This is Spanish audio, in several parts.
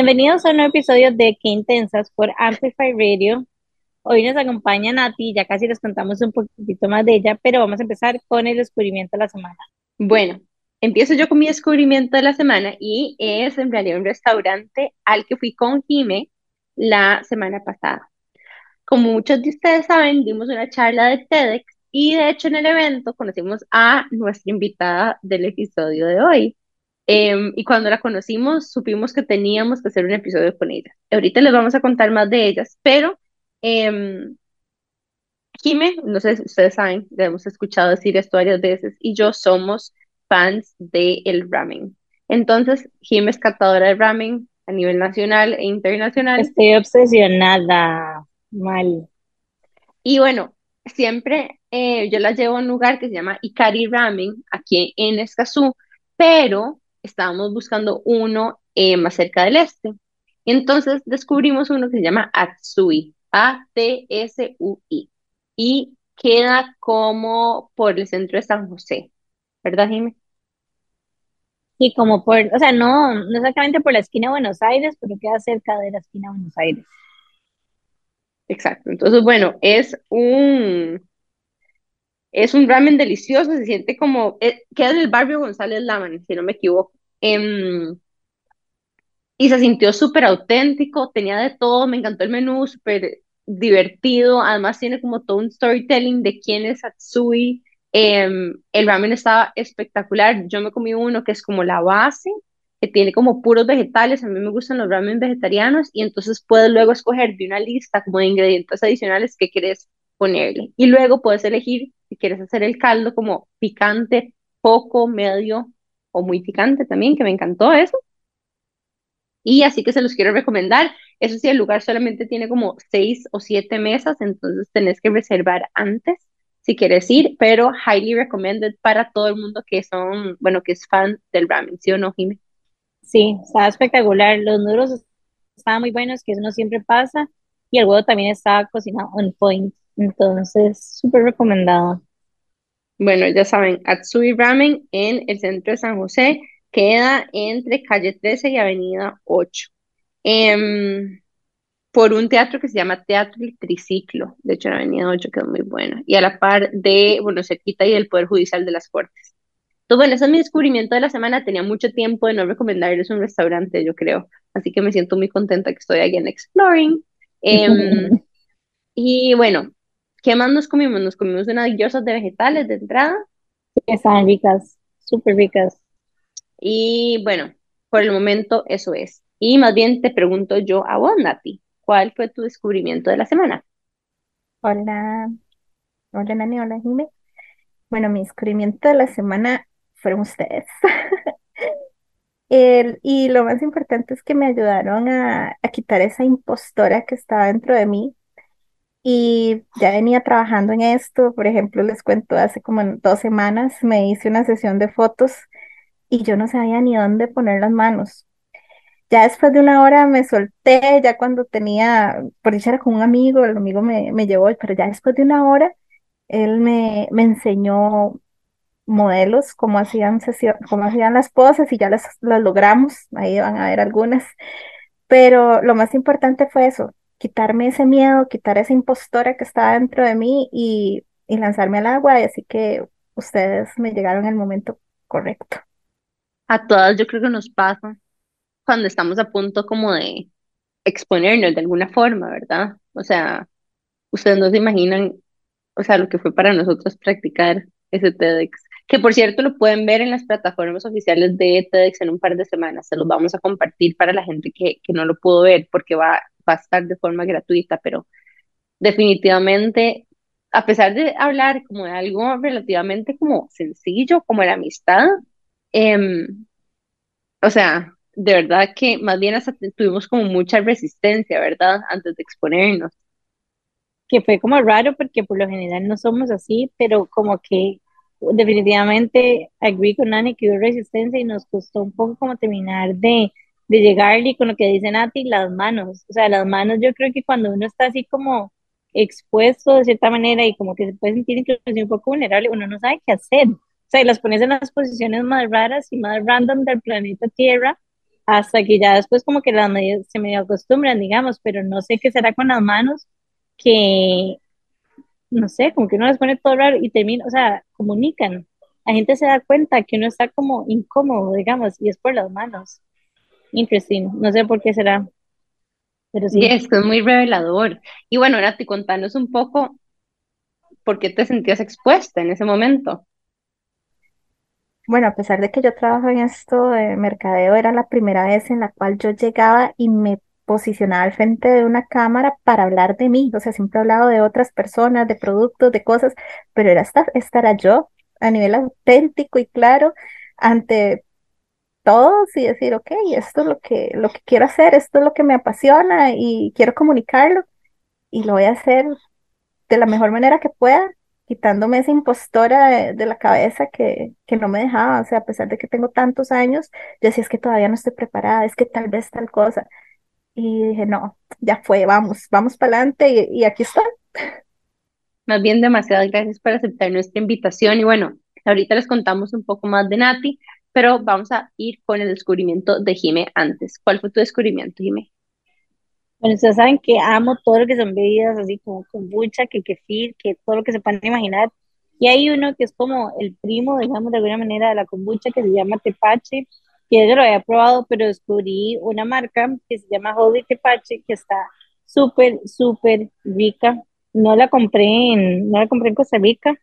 Bienvenidos a un nuevo episodio de Qué Intensas por Amplify Radio. Hoy nos acompaña Nati, ya casi les contamos un poquitito más de ella, pero vamos a empezar con el descubrimiento de la semana. Bueno, empiezo yo con mi descubrimiento de la semana y es en realidad un restaurante al que fui con Jime la semana pasada. Como muchos de ustedes saben, dimos una charla de TEDx y de hecho en el evento conocimos a nuestra invitada del episodio de hoy. Em, y cuando la conocimos, supimos que teníamos que hacer un episodio con ella. Ahorita les vamos a contar más de ellas, pero eh, Jime, no sé si ustedes saben, le hemos escuchado decir esto varias veces, y yo somos fans del el ramen. Entonces, Jime es catadora de ramen a nivel nacional e internacional. Estoy obsesionada, mal. Y bueno, siempre eh, yo la llevo a un lugar que se llama Ikari Ramen, aquí en Escazú, pero estábamos buscando uno eh, más cerca del este. Entonces descubrimos uno que se llama Atsui, A-T-S-U-I, y queda como por el centro de San José, ¿verdad, Jimé? Y como por, o sea, no, no exactamente por la esquina de Buenos Aires, pero queda cerca de la esquina de Buenos Aires. Exacto. Entonces, bueno, es un, es un ramen delicioso, se siente como, eh, queda en el barrio González Laman, si no me equivoco. Em, y se sintió súper auténtico, tenía de todo, me encantó el menú, súper divertido, además tiene como todo un storytelling de quién es Atsui. Em, el ramen estaba espectacular, yo me comí uno que es como la base, que tiene como puros vegetales, a mí me gustan los ramen vegetarianos y entonces puedes luego escoger de una lista como de ingredientes adicionales que quieres ponerle. Y luego puedes elegir si quieres hacer el caldo como picante, poco, medio o muy picante también, que me encantó eso. Y así que se los quiero recomendar. Eso sí, el lugar solamente tiene como seis o siete mesas, entonces tenés que reservar antes si quieres ir, pero highly recommended para todo el mundo que son, bueno, que es fan del ramen, ¿sí o no, Jimmy? Sí, estaba espectacular. Los nudos estaban muy buenos, que eso no siempre pasa, y el huevo también estaba cocinado on point, entonces súper recomendado. Bueno, ya saben, Atsui Ramen en el centro de San José queda entre calle 13 y avenida 8. Em, por un teatro que se llama Teatro El Triciclo, de hecho en avenida 8 quedó muy buena, y a la par de, bueno, cerquita y del Poder Judicial de las Cortes. Entonces, bueno, ese es mi descubrimiento de la semana. Tenía mucho tiempo de no recomendarles un restaurante, yo creo. Así que me siento muy contenta que estoy aquí en Exploring. Em, y bueno, ¿qué más nos comimos? Nos comimos unas diosas de vegetales de entrada. Estaban ricas, súper ricas. Y bueno, por el momento eso es. Y más bien te pregunto yo a vos, Nati, ¿cuál fue tu descubrimiento de la semana? Hola, hola Nani, hola Jime. Bueno, mi descubrimiento de la semana fueron ustedes. El- y lo más importante es que me ayudaron a, a quitar esa impostora que estaba dentro de mí. Y ya venía trabajando en esto. Por ejemplo, les cuento, hace como dos semanas me hice una sesión de fotos y yo no sabía ni dónde poner las manos. Ya después de una hora me solté, ya cuando tenía, por dicha era con un amigo, el amigo me, me llevó, pero ya después de una hora, él me, me enseñó modelos, cómo hacían sesio- cómo hacían las poses y ya las, las logramos, ahí van a ver algunas, pero lo más importante fue eso, quitarme ese miedo, quitar esa impostora que estaba dentro de mí y, y lanzarme al agua, y así que ustedes me llegaron el momento correcto. A todas yo creo que nos pasa cuando estamos a punto como de exponernos de alguna forma, ¿verdad? O sea, ustedes no se imaginan, o sea, lo que fue para nosotros practicar ese TEDx. Que por cierto lo pueden ver en las plataformas oficiales de TEDx en un par de semanas. Se los vamos a compartir para la gente que, que no lo pudo ver porque va, va a estar de forma gratuita, pero definitivamente, a pesar de hablar como de algo relativamente como sencillo, como la amistad, em, o sea, de verdad que más bien hasta tuvimos como mucha resistencia, ¿verdad? Antes de exponernos. Que fue como raro porque por lo general no somos así, pero como que definitivamente agree con Nani que hubo resistencia y nos costó un poco como terminar de, de llegarle con lo que dice Nati, las manos. O sea, las manos yo creo que cuando uno está así como expuesto de cierta manera y como que se puede sentir incluso un poco vulnerable, uno no sabe qué hacer. O sea, y las pones en las posiciones más raras y más random del planeta Tierra hasta que ya después como que las medidas se me acostumbran, digamos, pero no sé qué será con las manos que, no sé, como que uno les pone todo raro y termina, o sea, comunican. La gente se da cuenta que uno está como incómodo, digamos, y es por las manos. Interesting, no sé por qué será, pero sí. es que es muy revelador. Y bueno, Nati, contanos un poco por qué te sentías expuesta en ese momento. Bueno, a pesar de que yo trabajo en esto de mercadeo, era la primera vez en la cual yo llegaba y me posicionaba al frente de una cámara para hablar de mí. O sea, siempre he hablado de otras personas, de productos, de cosas, pero era esta, esta era yo a nivel auténtico y claro ante todos y decir, ok, esto es lo que, lo que quiero hacer, esto es lo que me apasiona y quiero comunicarlo y lo voy a hacer de la mejor manera que pueda, quitándome esa impostora de, de la cabeza que, que no me dejaba, o sea, a pesar de que tengo tantos años, yo decía, es que todavía no estoy preparada, es que tal vez tal cosa. Y dije, no, ya fue, vamos, vamos para adelante y, y aquí estoy. Más bien, demasiadas gracias por aceptar nuestra invitación. Y bueno, ahorita les contamos un poco más de Nati, pero vamos a ir con el descubrimiento de Jime antes. ¿Cuál fue tu descubrimiento, Jime? Bueno, ustedes saben que amo todo lo que son bebidas, así como kombucha, que kefir, que todo lo que se puedan imaginar. Y hay uno que es como el primo, digamos, de alguna manera de la kombucha, que se llama Tepache, que yo lo había probado, pero descubrí una marca que se llama Holy Tepache, que está súper, súper rica. No la compré en, no la compré en Costa Rica,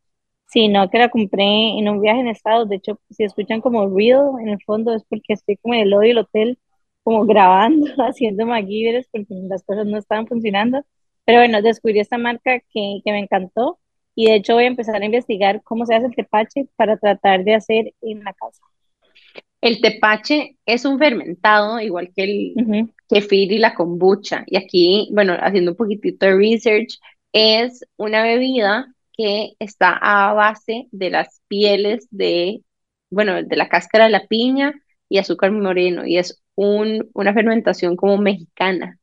sino que la compré en un viaje en Estados. De hecho, si escuchan como ruido en el fondo es porque estoy como en el lobby del hotel como grabando, haciendo MacGyvers porque las cosas no estaban funcionando. Pero bueno, descubrí esta marca que, que me encantó y de hecho voy a empezar a investigar cómo se hace el tepache para tratar de hacer en la casa. El tepache es un fermentado, igual que el Ujú, kefir y la kombucha. Y aquí, bueno, haciendo un poquitito de research, es una bebida que está a base de las pieles de, bueno, de la cáscara de la piña y azúcar moreno. Y es un, una fermentación como mexicana.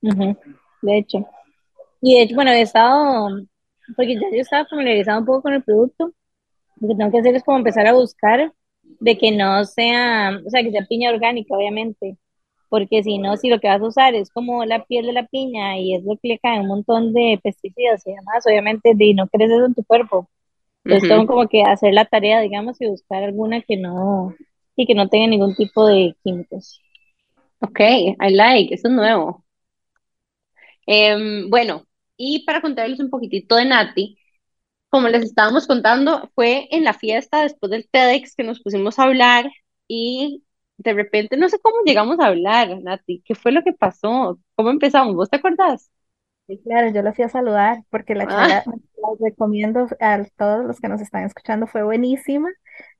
De hecho. Y de hecho, bueno, he estado, porque ya yo estaba familiarizado un poco con el producto, lo que tengo que hacer es como empezar a buscar de que no sea, o sea, que sea piña orgánica, obviamente, porque si no, si lo que vas a usar es como la piel de la piña y es lo que le cae un montón de pesticidas y demás, obviamente de no crees eso en tu cuerpo. Entonces tengo como que hacer la tarea, digamos, y buscar alguna que no, y que no tenga ningún tipo de químicos. Ok, I like, eso es nuevo. Em, bueno, y para contarles un poquitito de Nati, como les estábamos contando, fue en la fiesta después del TEDx que nos pusimos a hablar y de repente no sé cómo llegamos a hablar, Nati, ¿qué fue lo que pasó? ¿Cómo empezamos? ¿Vos te acordás? Y claro, yo lo hacía saludar porque la Ah, charla, la recomiendo a todos los que nos están escuchando, fue buenísima.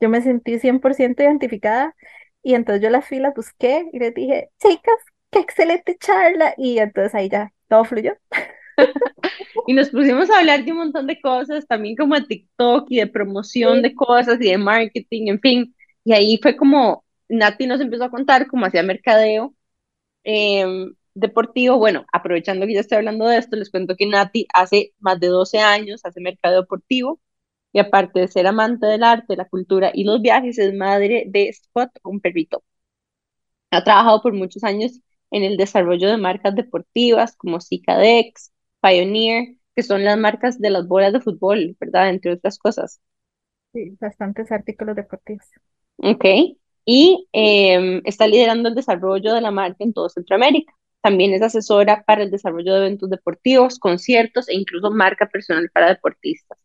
Yo me sentí 100% identificada y entonces yo las filas busqué y les dije, chicas, qué excelente charla. Y entonces ahí ya todo fluyó. y nos pusimos a hablar de un montón de cosas, también como de TikTok y de promoción de Sí, cosas y de marketing, en fin. Y ahí fue como Nati nos empezó a contar cómo hacía mercadeo em, deportivo. Bueno, aprovechando que ya estoy hablando de esto, les cuento que Nati hace más de 12 años hace mercadeo deportivo y aparte de ser amante del arte, la cultura y los viajes, es madre de Spot, un perrito. Ha trabajado por muchos años en el desarrollo de marcas deportivas como Cicadex, Pioneer, que son las marcas de las bolas de fútbol, ¿verdad? Entre otras cosas. sí, bastantes artículos deportivos. Ok. Y em, está liderando el desarrollo de la marca en todo Centroamérica. También es asesora para el desarrollo de eventos deportivos, conciertos e incluso marca personal para deportistas.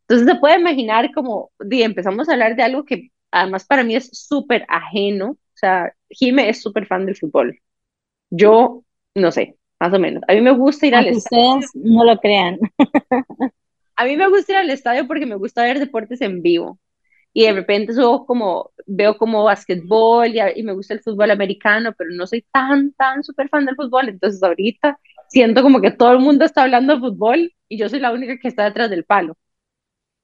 Entonces se puede imaginar como, empezamos a hablar de algo que además para mí es súper ajeno. O sea, Jime es súper fan del fútbol. Yo, no sé, más o menos. A mí me gusta ir al estadio. ustedes no lo crean. A mí me gusta ir al estadio porque me gusta ver deportes en vivo. Y de repente subo como, veo como basquetbol y, y me gusta el fútbol americano, pero no soy tan, tan súper fan del fútbol. Entonces ahorita siento como que todo el mundo está hablando de fútbol y yo soy la única que está detrás del palo.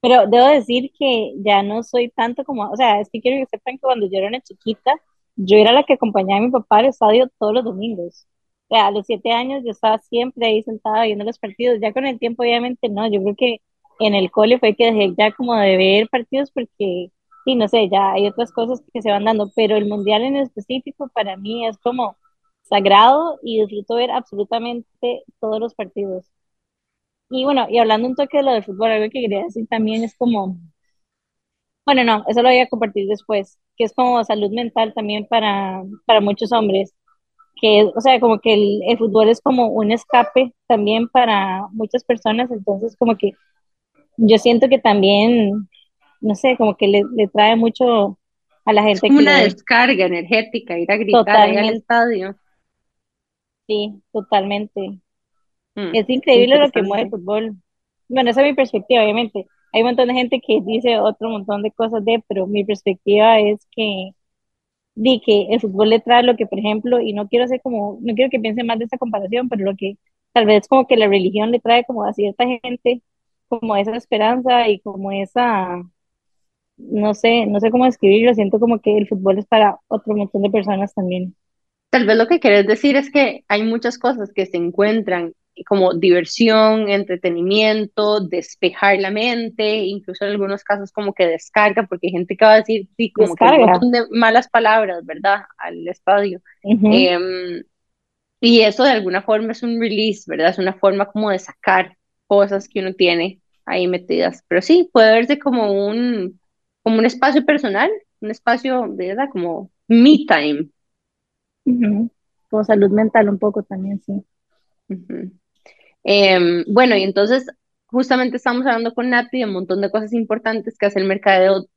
Pero debo decir que ya no soy tanto como, o sea, es que quiero que sepan que cuando yo era una chiquita, yo era la que acompañaba a mi papá al estadio todos los domingos. O sea, a los siete años yo estaba siempre ahí sentada viendo los partidos. Ya con el tiempo, obviamente, no. Yo creo que en el cole fue que dejé ya como de ver partidos porque, sí, no sé, ya hay otras cosas que se van dando, pero el mundial en específico para mí es como sagrado y disfruto ver absolutamente todos los partidos. Y bueno, y hablando un toque de lo del fútbol, algo que quería decir también es como, bueno, no, eso lo voy a compartir después, que es como salud mental también para, para muchos hombres, que o sea, como que el, el fútbol es como un escape también para muchas personas, entonces como que yo siento que también, no sé, como que le, le trae mucho a la gente Es como que una lo descarga energética, ir a gritar ahí al Totalmente, estadio. sí, totalmente. Mm, Es increíble lo que mueve el fútbol. Bueno, esa es mi perspectiva, obviamente. Hay un montón de gente que dice otro montón de cosas de, pero mi perspectiva es que di que el fútbol le trae lo que, por ejemplo, y no quiero ser como, no quiero que piensen más de esta comparación, pero lo que tal vez como que la religión le trae como a cierta gente, como esa esperanza y como esa, no sé, no sé cómo describirlo, siento como que el fútbol es para otro montón de personas también. Tal vez lo que querés decir es que hay muchas cosas que se encuentran como diversión, entretenimiento, despejar la mente, incluso en algunos casos como que descarga, porque hay gente que va a decir, sí, como que un montón de malas palabras, ¿verdad? Al estadio. Em, y eso de alguna forma es un release, ¿verdad? Es una forma como de sacar cosas que uno tiene ahí metidas. Pero sí, puede verse como un, como un espacio personal, un espacio, ¿verdad? Como me time. Como salud mental un poco también, sí. Em, bueno, y entonces justamente estamos hablando con Nati de un montón de cosas importantes que hace el mercadeo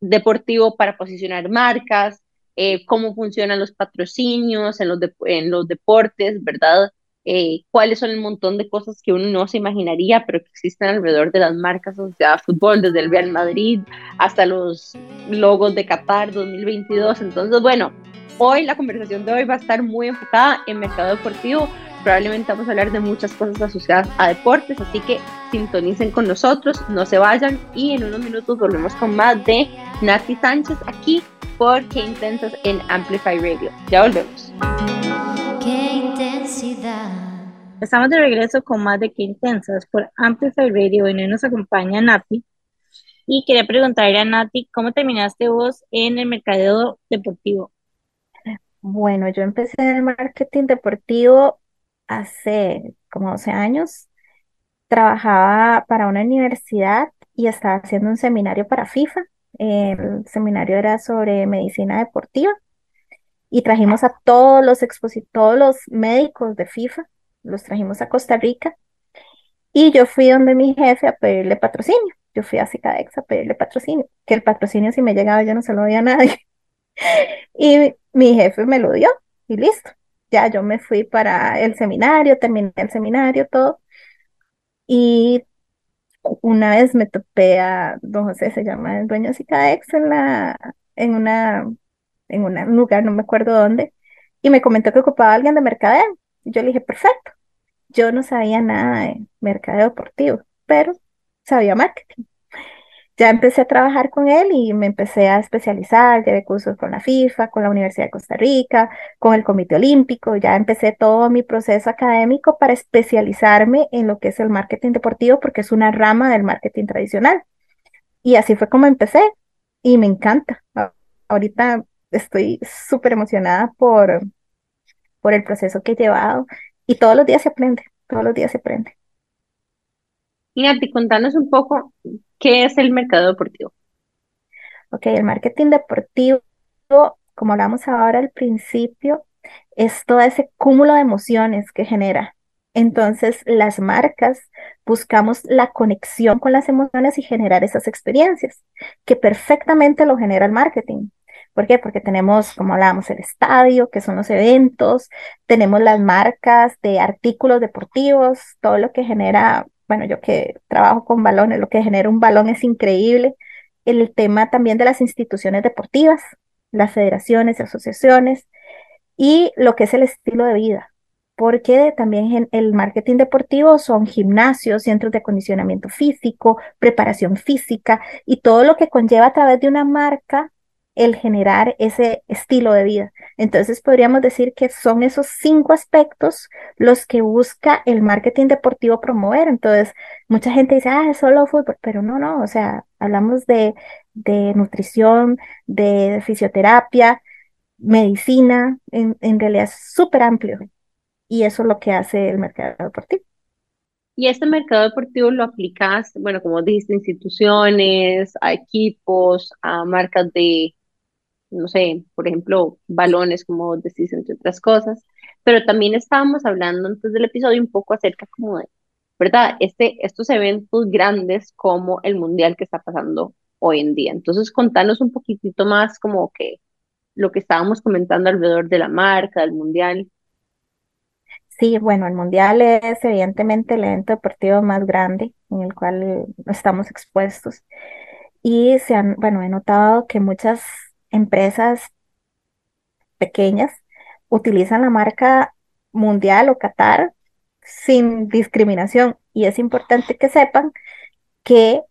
deportivo para posicionar marcas, eh, cómo funcionan los patrocinios en los, dep- en los deportes, ¿verdad? Eh, cuáles son el montón de cosas que uno no se imaginaría, pero que existen alrededor de las marcas asociadas a fútbol, desde el Real Madrid hasta los logos de Qatar 2022. Entonces, bueno, hoy la conversación de hoy va a estar muy enfocada en mercado deportivo. Probablemente vamos a hablar de muchas cosas asociadas a deportes, así que sintonicen con nosotros, no se vayan y en unos minutos volvemos con más de Nati Sánchez aquí por Qué Intensas en Amplify Radio. Ya volvemos. Qué intensidad. Estamos de regreso con más de Qué Intensas por Amplify Radio y hoy nos acompaña Nati. Y quería preguntarle a Nati, ¿cómo terminaste vos en el mercadeo deportivo? Bueno, yo empecé en el marketing deportivo hace como 12 años. Trabajaba para una universidad y estaba haciendo un seminario para FIFA. El seminario era sobre medicina deportiva y trajimos a todos los exposi- todos los médicos de FIFA, los trajimos a Costa Rica y yo fui donde mi jefe a pedirle patrocinio. Yo fui a Cicadex a pedirle patrocinio, que el patrocinio si me llegaba yo no se lo doy a nadie. Y mi jefe me lo dio y listo. Ya yo me fui para el seminario, terminé el seminario, todo. Y una vez me topé a don José, se llama el dueño de Cicadex, en la, en una, en un lugar, no me acuerdo dónde, y me comentó que ocupaba a alguien de mercadeo. Y yo le dije, perfecto. Yo no sabía nada de mercadeo deportivo, pero sabía marketing. Ya empecé a trabajar con él y me empecé a especializar, llevé cursos con la FIFA, con la Universidad de Costa Rica, con el Comité Olímpico, ya empecé todo mi proceso académico para especializarme en lo que es el marketing deportivo porque es una rama del marketing tradicional. Y así fue como empecé y me encanta. Ahorita estoy súper emocionada por, por el proceso que he llevado y todos los días se aprende, todos los días se aprende. Y Nati, contanos un poco qué es el mercado deportivo. Ok, el marketing deportivo, como hablamos ahora al principio, es todo ese cúmulo de emociones que genera. Entonces, las marcas buscamos la conexión con las emociones y generar esas experiencias, que perfectamente lo genera el marketing. ¿Por qué? Porque tenemos, como hablábamos, el estadio, que son los eventos, tenemos las marcas de artículos deportivos, todo lo que genera, bueno, yo que trabajo con balones, lo que genera un balón es increíble. El tema también de las instituciones deportivas, las federaciones asociaciones, y lo que es el estilo de vida, porque también el marketing deportivo son gimnasios, centros de acondicionamiento físico, preparación física y todo lo que conlleva a través de una marca el generar ese estilo de vida. Entonces podríamos decir que son esos cinco aspectos los que busca el marketing deportivo promover. Entonces, mucha gente dice, ah, es solo fútbol, pero no, no, o sea, hablamos de de nutrición, de fisioterapia, medicina, en, en realidad es súper amplio y eso es lo que hace el mercado deportivo. Y este mercado deportivo lo aplicas, bueno, como dijiste, instituciones, a equipos, a marcas de, no sé, por ejemplo, balones, como decís, entre otras cosas. Pero también estábamos hablando antes del episodio un poco acerca como de, ¿verdad? Este, estos eventos grandes como el mundial que está pasando hoy en día. Entonces, contanos un poquitito más como que lo que estábamos comentando alrededor de la marca, del mundial. Sí, bueno, el Mundial es evidentemente el evento deportivo más grande en el cual estamos expuestos. Y se han, bueno, he notado que muchas empresas pequeñas utilizan la marca Mundial o Qatar sin discriminación. Y es importante que sepan que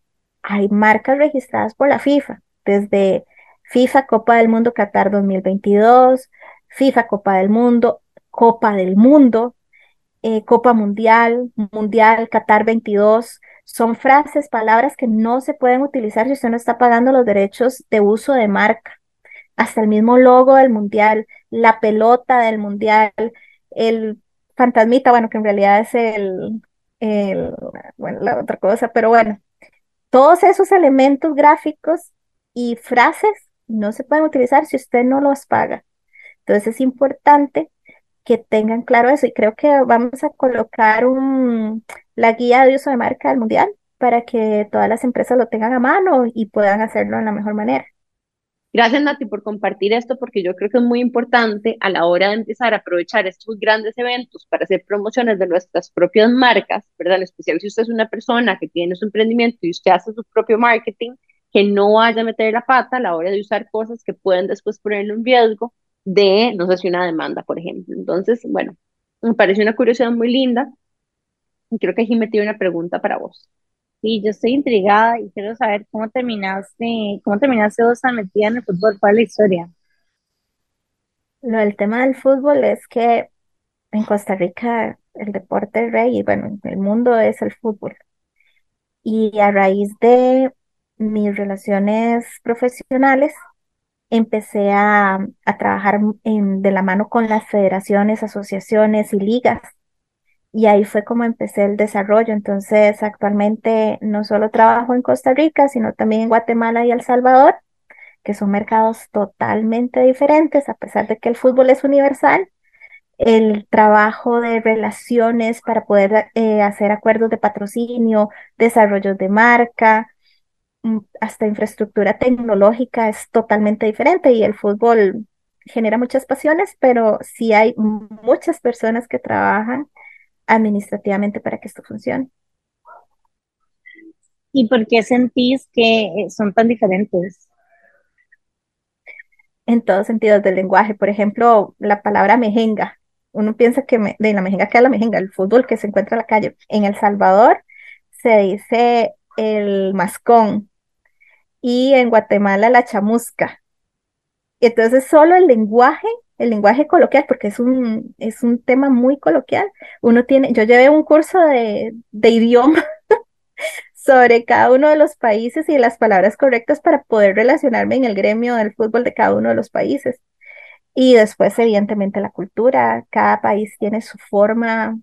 hay marcas registradas por la FIFA, desde FIFA Copa del Mundo Qatar 2022, FIFA Copa del Mundo, Copa del Mundo, eh, Copa Mundial, Mundial Qatar 22, son frases, palabras que no se pueden utilizar si usted no está pagando los derechos de uso de marca. Hasta el mismo logo del Mundial, la pelota del Mundial, el fantasmita, bueno, que en realidad es el, bueno, la otra cosa, pero bueno, todos esos elementos gráficos y frases no se pueden utilizar si usted no los paga. Entonces es importante que tengan claro eso y creo que vamos a colocar un, la guía de uso de marca del mundial para que todas las empresas lo tengan a mano y puedan hacerlo de la mejor manera. Gracias, Nati, por compartir esto, porque yo creo que es muy importante a la hora de empezar a aprovechar estos grandes eventos para hacer promociones de nuestras propias marcas, ¿verdad? En especial si usted es una persona que tiene su emprendimiento y usted hace su propio marketing, que no vaya a meter la pata a la hora de usar cosas que pueden después ponerlo en riesgo de, no sé si una demanda, por ejemplo. Entonces, bueno, me parece una curiosidad muy linda. Y creo que Jimé tiene una pregunta para vos. Sí, yo estoy intrigada y quiero saber cómo terminaste, cómo terminaste vos tan metida en el fútbol, cuál es la historia. Lo del tema del fútbol es que en Costa Rica el deporte rey y bueno, el mundo es el fútbol. Y a raíz de mis relaciones profesionales, empecé a, trabajar de la mano con las federaciones, asociaciones y ligas. Y ahí fue como empecé el desarrollo. Entonces, actualmente no solo trabajo en Costa Rica, sino también en Guatemala y El Salvador, que son mercados totalmente diferentes, a pesar de que el fútbol es universal. El trabajo de relaciones para poder eh, hacer acuerdos de patrocinio, desarrollo de marca, Mm, hasta infraestructura tecnológica es totalmente diferente y el fútbol genera muchas pasiones, pero sí hay muchas personas que trabajan administrativamente para que esto funcione. ¿Y por qué sentís que eh, son tan diferentes? En todos sentidos del lenguaje. Por ejemplo, la palabra mejenga. Uno piensa que de la mejenga que es la mejenga, el fútbol que se encuentra en la calle. En El Salvador se dice el mascón, y en Guatemala la chamusca. Entonces solo el lenguaje, el lenguaje coloquial, porque es un, es un tema muy coloquial, uno tiene, yo llevé un curso de, de idioma sobre cada uno de los países y las palabras correctas para poder relacionarme en el gremio del fútbol de cada uno de los países. Y después, evidentemente, la cultura. Cada país tiene su forma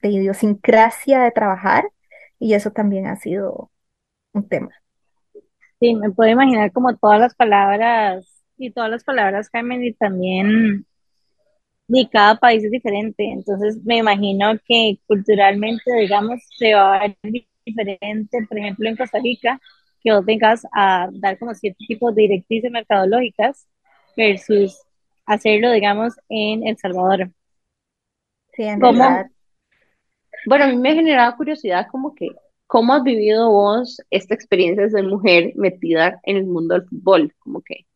de idiosincrasia de trabajar y eso también ha sido un tema. Sí, me puedo imaginar como todas las palabras y todas las palabras Carmen y también y cada país es diferente, entonces me imagino que culturalmente, digamos, se va a ver diferente, por ejemplo, en Costa Rica, que vos vengas a dar como ciertos tipos de directrices mercadológicas versus hacerlo, digamos, en El Salvador. Sí, en realidad. Bueno, a mí me ha generado curiosidad como que ¿Cómo has vivido vos esta experiencia de ser mujer metida en el mundo del fútbol? Como que,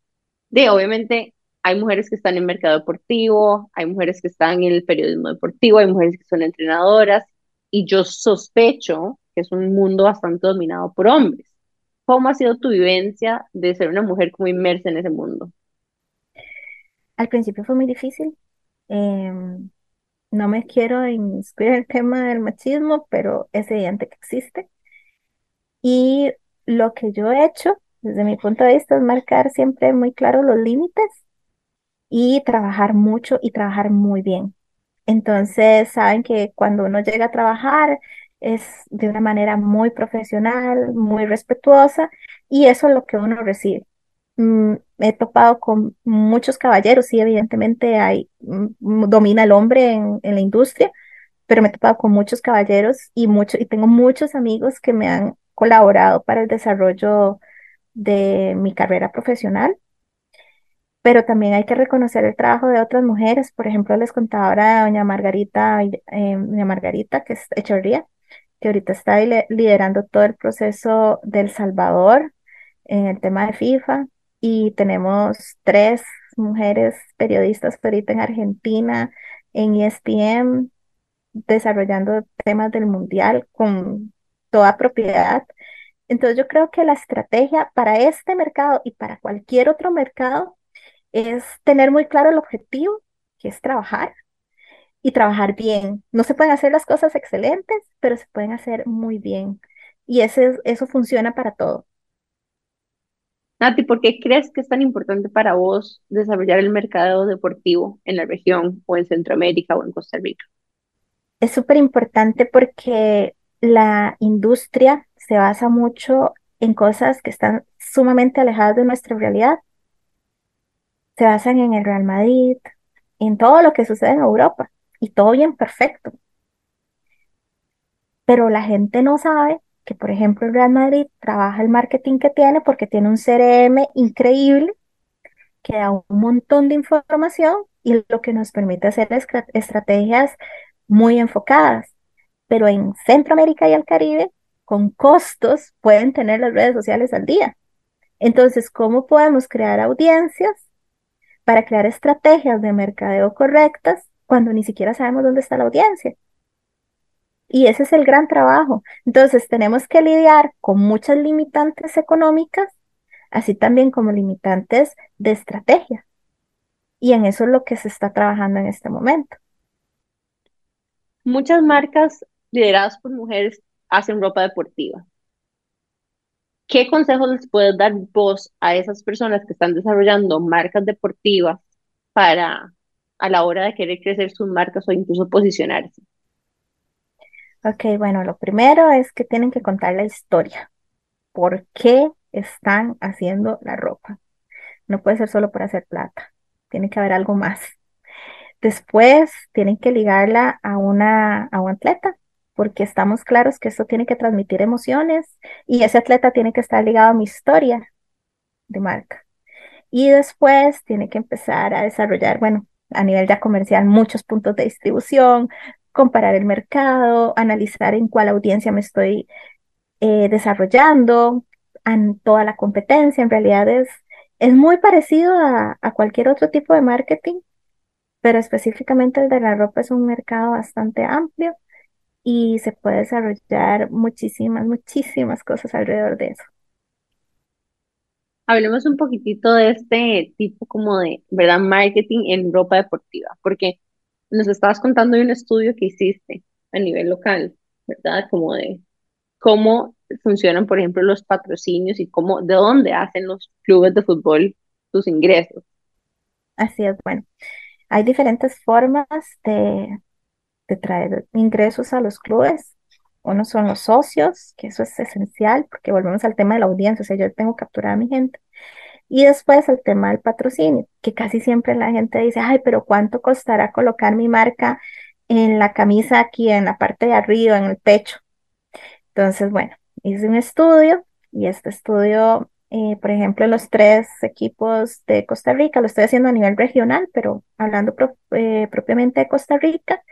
de obviamente hay mujeres que están en mercado deportivo, hay mujeres que están en el periodismo deportivo, hay mujeres que son entrenadoras, y yo sospecho que es un mundo bastante dominado por hombres. ¿Cómo ha sido tu vivencia de ser una mujer como inmersa en ese mundo? Al principio fue muy difícil. Em, no me quiero inscribir en el tema del machismo, pero es evidente que existe. Y lo que yo he hecho Desde mi punto de vista es marcar siempre muy claro los límites y trabajar mucho y trabajar muy bien. Entonces, saben que cuando uno llega a trabajar es de una manera muy profesional, muy respetuosa y eso es lo que uno recibe. Mm, he topado con muchos caballeros, sí, evidentemente hay, mm, domina el hombre en, en la industria, pero me he topado con muchos caballeros y, mucho, y tengo muchos amigos que me han colaborado para el desarrollo de mi carrera profesional. Pero también hay que reconocer el trabajo de otras mujeres. Por ejemplo, les contaba ahora doña Margarita, eh, doña Margarita, que es Echeverría, que ahorita está liderando todo el proceso del Salvador en el tema de FIFA. Y tenemos tres mujeres periodistas ahorita en Argentina, en ESPN, desarrollando temas del mundial con toda propiedad. Entonces yo creo que la estrategia para este mercado y para cualquier otro mercado es tener muy claro el objetivo, que es trabajar y trabajar bien. No se pueden hacer las cosas excelentes, pero se pueden hacer muy bien. Y ese, eso funciona para todo. Nati, ¿por qué crees que es tan importante para vos desarrollar el mercado deportivo en la región o en Centroamérica o en Costa Rica? Es súper importante porque la industria se basa mucho en cosas que están sumamente alejadas de nuestra realidad. Se basan en el Real Madrid, en todo lo que sucede en Europa y todo bien perfecto. Pero la gente no sabe que, por ejemplo, el Real Madrid trabaja el marketing que tiene porque tiene un CRM increíble que da un montón de información y lo que nos permite hacer estrategias muy enfocadas, pero en Centroamérica y el Caribe, con costos, pueden tener las redes sociales al día. Entonces, ¿cómo podemos crear audiencias para crear estrategias de mercadeo correctas cuando ni siquiera sabemos dónde está la audiencia? Y ese es el gran trabajo. Entonces, tenemos que lidiar con muchas limitantes económicas, así también como limitantes de estrategia. Y en eso es lo que se está trabajando en este momento. Muchas marcas lideradas por mujeres hacen ropa deportiva. ¿Qué consejos les puedes dar vos a esas personas que están desarrollando marcas deportivas para a la hora de querer crecer sus marcas o incluso posicionarse? Ok, bueno, lo primero es que tienen que contar la historia. ¿Por qué están haciendo la ropa? No puede ser solo por hacer plata. Tiene que haber algo más. Después tienen que ligarla a una a un atleta, porque estamos claros que eso tiene que transmitir emociones y ese atleta tiene que estar ligado a mi historia de marca. Y después tiene que empezar a desarrollar, bueno, a nivel ya comercial, muchos puntos de distribución, comparar el mercado, analizar en cuál audiencia me estoy eh, desarrollando, en toda la competencia. En realidad es, es muy parecido a, a cualquier otro tipo de marketing, pero específicamente el de la ropa es un mercado bastante amplio y se puede desarrollar muchísimas, muchísimas cosas alrededor de eso. Hablemos un poquitito de este tipo como de, ¿verdad? Marketing en ropa deportiva, porque nos estabas contando de un estudio que hiciste a nivel local, ¿verdad? Como de cómo funcionan, por ejemplo, los patrocinios y cómo, de dónde hacen los clubes de fútbol sus ingresos. Así es, bueno. Hay diferentes formas de, traer ingresos a los clubes. Uno son los socios, que eso es esencial, porque volvemos al tema de la audiencia, o sea, yo tengo que capturar a mi gente. Y después el tema del patrocinio, que casi siempre la gente dice, ay, pero ¿cuánto costará colocar mi marca en la camisa aquí, en la parte de arriba, en el pecho? Entonces, bueno, hice un estudio y este estudio eh, por ejemplo, los tres equipos de Costa Rica, lo estoy haciendo a nivel regional, pero hablando eh, propiamente de Costa Rica,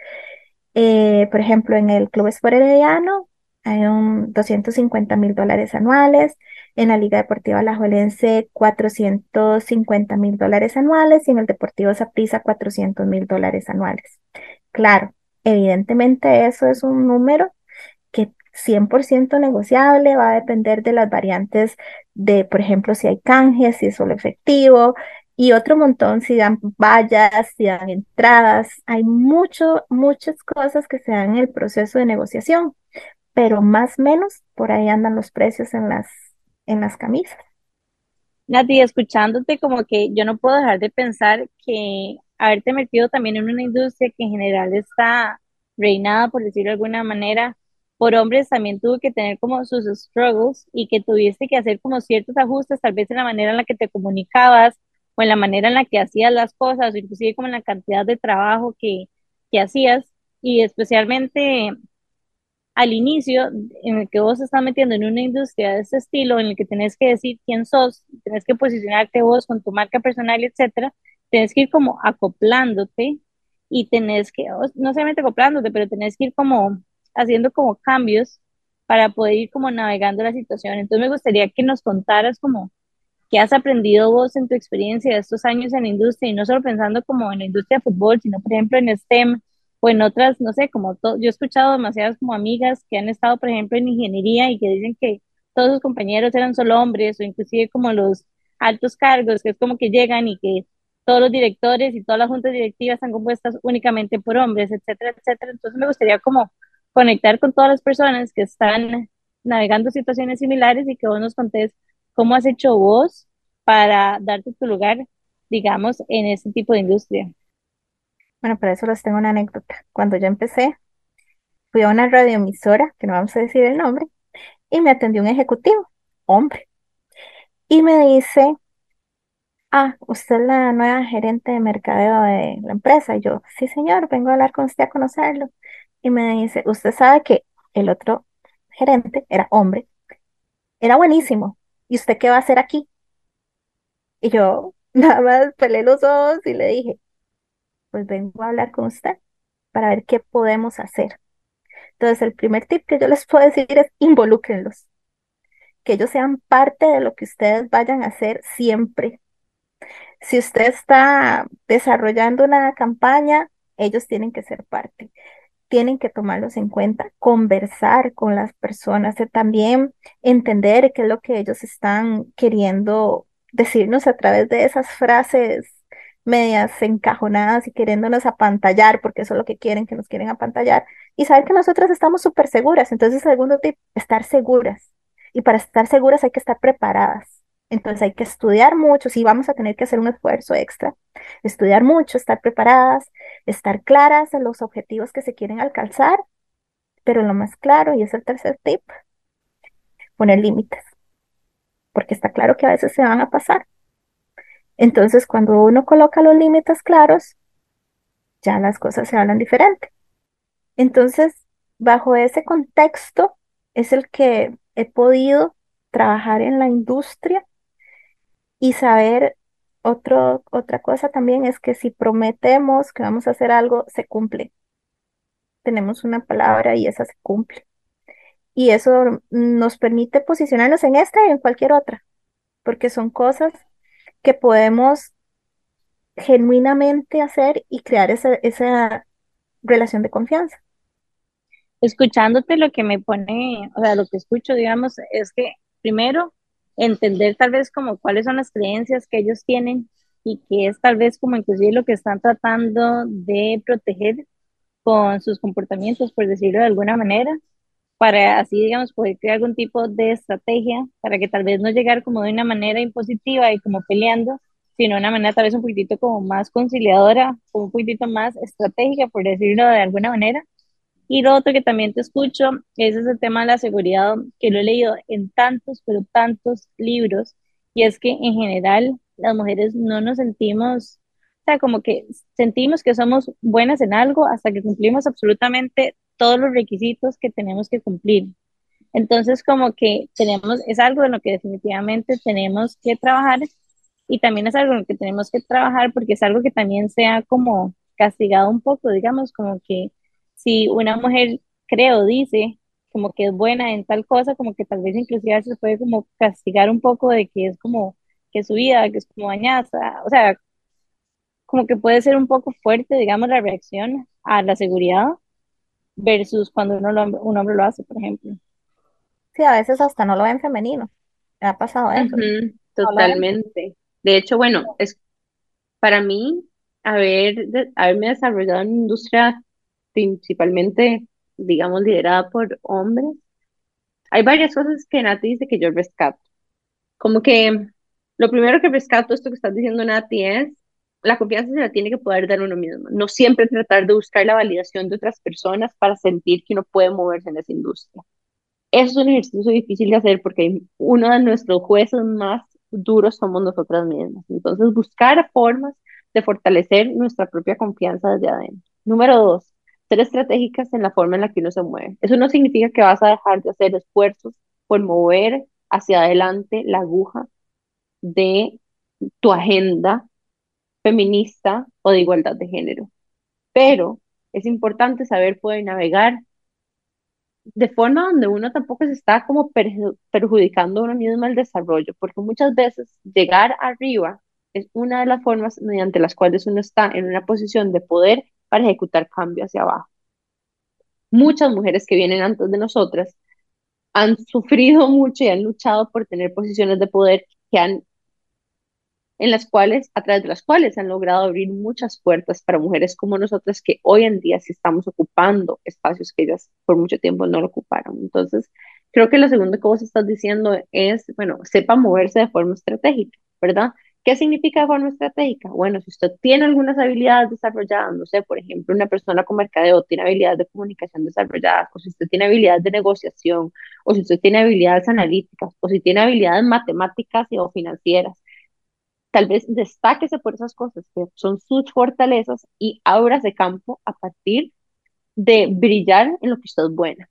eh, por ejemplo, en el Club Sport Herediano hay un 250 mil dólares anuales, en la Liga Deportiva Alajuelense 450 mil dólares anuales y en el Deportivo Saprissa 400 mil dólares anuales. Claro, evidentemente eso es un número que 100% negociable, va a depender de las variantes de, por ejemplo, si hay canjes, si es solo efectivo, y otro montón si dan vallas, si dan entradas. Hay mucho, muchas cosas que se dan en el proceso de negociación, pero más o menos por ahí andan los precios en las, en las camisas. Nati, escuchándote como que yo no puedo dejar de pensar que haberte metido también en una industria que en general está reinada, por decirlo de alguna manera, por hombres, también tuvo que tener como sus struggles y que tuviste que hacer como ciertos ajustes, tal vez en la manera en la que te comunicabas en la manera en la que hacías las cosas, o inclusive como en la cantidad de trabajo que, que hacías, y especialmente al inicio, en el que vos estás metiendo en una industria de este estilo, en el que tenés que decir quién sos, tenés que posicionarte vos con tu marca personal, etcétera, tenés que ir como acoplándote y tenés que, no solamente acoplándote, pero tenés que ir como haciendo como cambios para poder ir como navegando la situación. Entonces me gustaría que nos contaras como qué has aprendido vos en tu experiencia de estos años en la industria y no solo pensando como en la industria de fútbol, sino por ejemplo en STEM o en otras, no sé, como yo he escuchado demasiadas como amigas que han estado, por ejemplo, en ingeniería y que dicen que todos sus compañeros eran solo hombres o inclusive como los altos cargos, que es como que llegan y que todos los directores y todas las juntas directivas están compuestas únicamente por hombres, etcétera, etcétera. Entonces me gustaría como conectar con todas las personas que están navegando situaciones similares y que vos nos contés cómo has hecho vos para darte tu lugar, digamos, en ese tipo de industria. Bueno, para eso les tengo una anécdota. Cuando yo empecé, fui a una radioemisora, que no vamos a decir el nombre, y me atendió un ejecutivo, hombre, y me dice, ah, usted es la nueva gerente de mercadeo de la empresa. Y yo, sí, señor, vengo a hablar con usted a conocerlo. Y me dice, usted sabe que el otro gerente era hombre, era buenísimo. ¿Y usted qué va a hacer aquí? Y yo nada más pelé los ojos y le dije, pues vengo a hablar con usted para ver qué podemos hacer. Entonces, el primer tip que yo les puedo decir es involúcrenlos, que ellos sean parte de lo que ustedes vayan a hacer siempre. Si usted está desarrollando una campaña, ellos tienen que ser parte tienen que tomarlos en cuenta, conversar con las personas, y también entender qué es lo que ellos están queriendo decirnos a través de esas frases medias encajonadas y queriéndonos apantallar, porque eso es lo que quieren, que nos quieren apantallar, y saber que nosotras estamos súper seguras. Entonces, segundo tip, estar seguras. Y para estar seguras hay que estar preparadas. Entonces hay que estudiar mucho, sí vamos a tener que hacer un esfuerzo extra, estudiar mucho, estar preparadas, estar claras en los objetivos que se quieren alcanzar, pero lo más claro, y es el tercer tip, poner límites, porque está claro que a veces se van a pasar. Entonces, cuando uno coloca los límites claros, ya las cosas se hablan diferente. Entonces, bajo ese contexto es el que he podido trabajar en la industria y saber otro, otra cosa también es que si prometemos que vamos a hacer algo, se cumple. Tenemos una palabra y esa se cumple. Y eso nos permite posicionarnos en esta y en cualquier otra, porque son cosas que podemos genuinamente hacer y crear esa, esa relación de confianza. Escuchándote lo que me pone, o sea, lo que escucho, digamos, es que primero entender tal vez como cuáles son las creencias que ellos tienen y que es tal vez como inclusive lo que están tratando de proteger con sus comportamientos, por decirlo de alguna manera, para así, digamos, poder crear algún tipo de estrategia para que tal vez no llegar como de una manera impositiva y como peleando, sino de una manera tal vez un poquitito como más conciliadora, un poquitito más estratégica, por decirlo de alguna manera, y lo otro que también te escucho es ese tema de la seguridad, que lo he leído en tantos, pero tantos libros, y es que en general las mujeres no nos sentimos, o sea, como que sentimos que somos buenas en algo hasta que cumplimos absolutamente todos los requisitos que tenemos que cumplir. Entonces, como que tenemos, es algo en lo que definitivamente tenemos que trabajar y también es algo en lo que tenemos que trabajar porque es algo que también sea como castigado un poco, digamos, como que si una mujer creo, dice como que es buena en tal cosa, como que tal vez inclusive se puede como castigar un poco de que es como que su vida, que es como dañada, o sea, como que puede ser un poco fuerte, digamos, la reacción a la seguridad versus cuando uno un hombre lo hace, por ejemplo. Sí, a veces hasta no lo ven femenino. Me ha pasado eso. totalmente. De hecho, bueno, es para mí haber, haberme desarrollado en industria principalmente, digamos, liderada por hombres, hay varias cosas que Nati dice que yo rescato. Como que Lo primero que rescato esto que estás diciendo, Nati, es la confianza se la tiene que poder dar uno mismo. No siempre tratar de buscar la validación de otras personas para sentir que uno puede moverse en esa industria. Eso es un ejercicio difícil de hacer porque uno de nuestros jueces más duros somos nosotras mismas. Entonces, buscar formas de fortalecer nuestra propia confianza desde adentro. Número dos, ser estratégicas en la forma en la que uno se mueve. Eso no significa que vas a dejar de hacer esfuerzos por mover hacia adelante la aguja de tu agenda feminista o de igualdad de género. Pero es importante saber poder navegar de forma donde uno tampoco se está como perjudicando a uno mismo el desarrollo, porque muchas veces llegar arriba es una de las formas mediante las cuales uno está en una posición de poder para ejecutar cambio hacia abajo. Muchas mujeres que vienen antes de nosotras han sufrido mucho y han luchado por tener posiciones de poder que han en las cuales, a través de las cuales han logrado abrir muchas puertas para mujeres como nosotras que hoy en día sí estamos ocupando espacios que ellas por mucho tiempo no lo ocuparon. Entonces, creo que lo segundo que vos estás diciendo es, bueno, sepa moverse de forma estratégica, ¿verdad? ¿Qué significa de forma estratégica? Bueno, si usted tiene algunas habilidades desarrolladas, no sé, por ejemplo, una persona con mercadeo tiene habilidades de comunicación desarrolladas, o si usted tiene habilidades de negociación, o si usted tiene habilidades analíticas, o si tiene habilidades matemáticas o financieras, tal vez destáquese por esas cosas que son sus fortalezas y ábrase campo a partir de brillar en lo que usted es buena.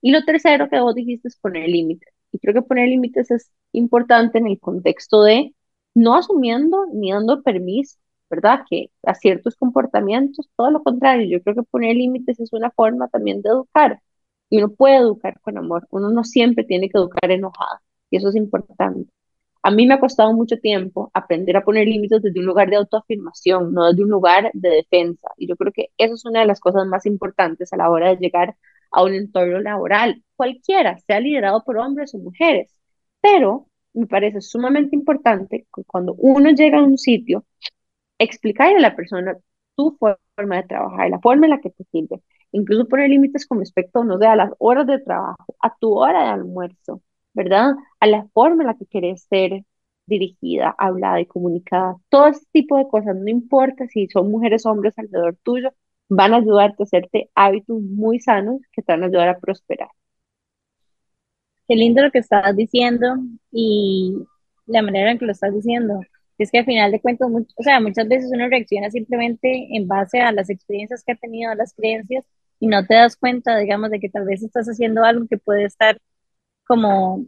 Y lo tercero que vos dijiste es poner límites. Y creo que poner límites es importante en el contexto de no asumiendo ni dando permiso, ¿verdad? Que a ciertos comportamientos, todo lo contrario, yo creo que poner límites es una forma también de educar. Y uno puede educar con amor, uno no siempre tiene que educar enojado, y eso es importante. A mí me ha costado mucho tiempo aprender a poner límites desde un lugar de autoafirmación, no desde un lugar de defensa. Y yo creo que eso es una de las cosas más importantes a la hora de llegar a un entorno laboral, cualquiera, sea liderado por hombres o mujeres. Pero me parece sumamente importante que cuando uno llega a un sitio, explicarle a la persona tu forma de trabajar, la forma en la que te sirve. Incluso poner límites con respecto, no sé, a las horas de trabajo, a tu hora de almuerzo, ¿verdad? A la forma en la que quieres ser dirigida, hablada y comunicada. Todo ese tipo de cosas, no importa si son mujeres o hombres alrededor tuyo, van a ayudarte a hacerte hábitos muy sanos que te van a ayudar a prosperar. Qué lindo lo que estabas diciendo y la manera en que lo estás diciendo. Es que al final de cuentas, o sea, muchas veces uno reacciona simplemente en base a las experiencias que ha tenido, a las creencias, y no te das cuenta, digamos, de que tal vez estás haciendo algo que puede estar como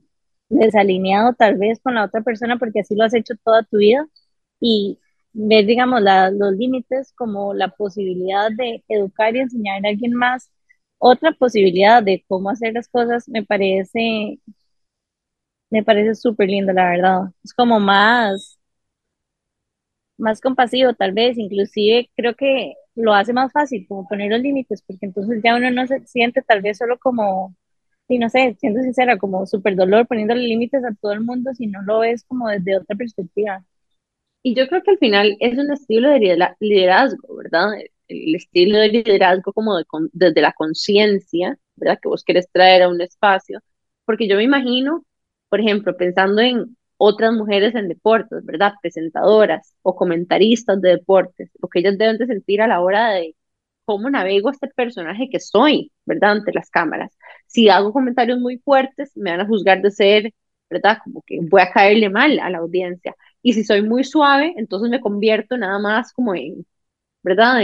desalineado tal vez con la otra persona porque así lo has hecho toda tu vida y ver, digamos, los límites como la posibilidad de educar y enseñar a alguien más otra posibilidad de cómo hacer las cosas me parece me parece súper lindo, la verdad. Es como más más compasivo tal vez, inclusive creo que lo hace más fácil como poner los límites, porque entonces ya uno no se siente tal vez solo como y no sé, siendo sincera, como súper dolor poniéndole límites a todo el mundo si no lo ves como desde otra perspectiva. Y yo creo que al final es un estilo de liderazgo, ¿verdad? El estilo de liderazgo como desde la conciencia, ¿verdad? Que vos querés traer a un espacio. Porque yo me imagino, por ejemplo, pensando en otras mujeres en deportes, ¿verdad? Presentadoras o comentaristas de deportes, lo que ellas deben de sentir a la hora de cómo navego este personaje que soy, ¿verdad? Ante las cámaras. Si hago comentarios muy fuertes, me van a juzgar de ser, ¿verdad? Como que voy a caerle mal a la audiencia. Y si soy muy suave, entonces me convierto nada más como en, ¿verdad?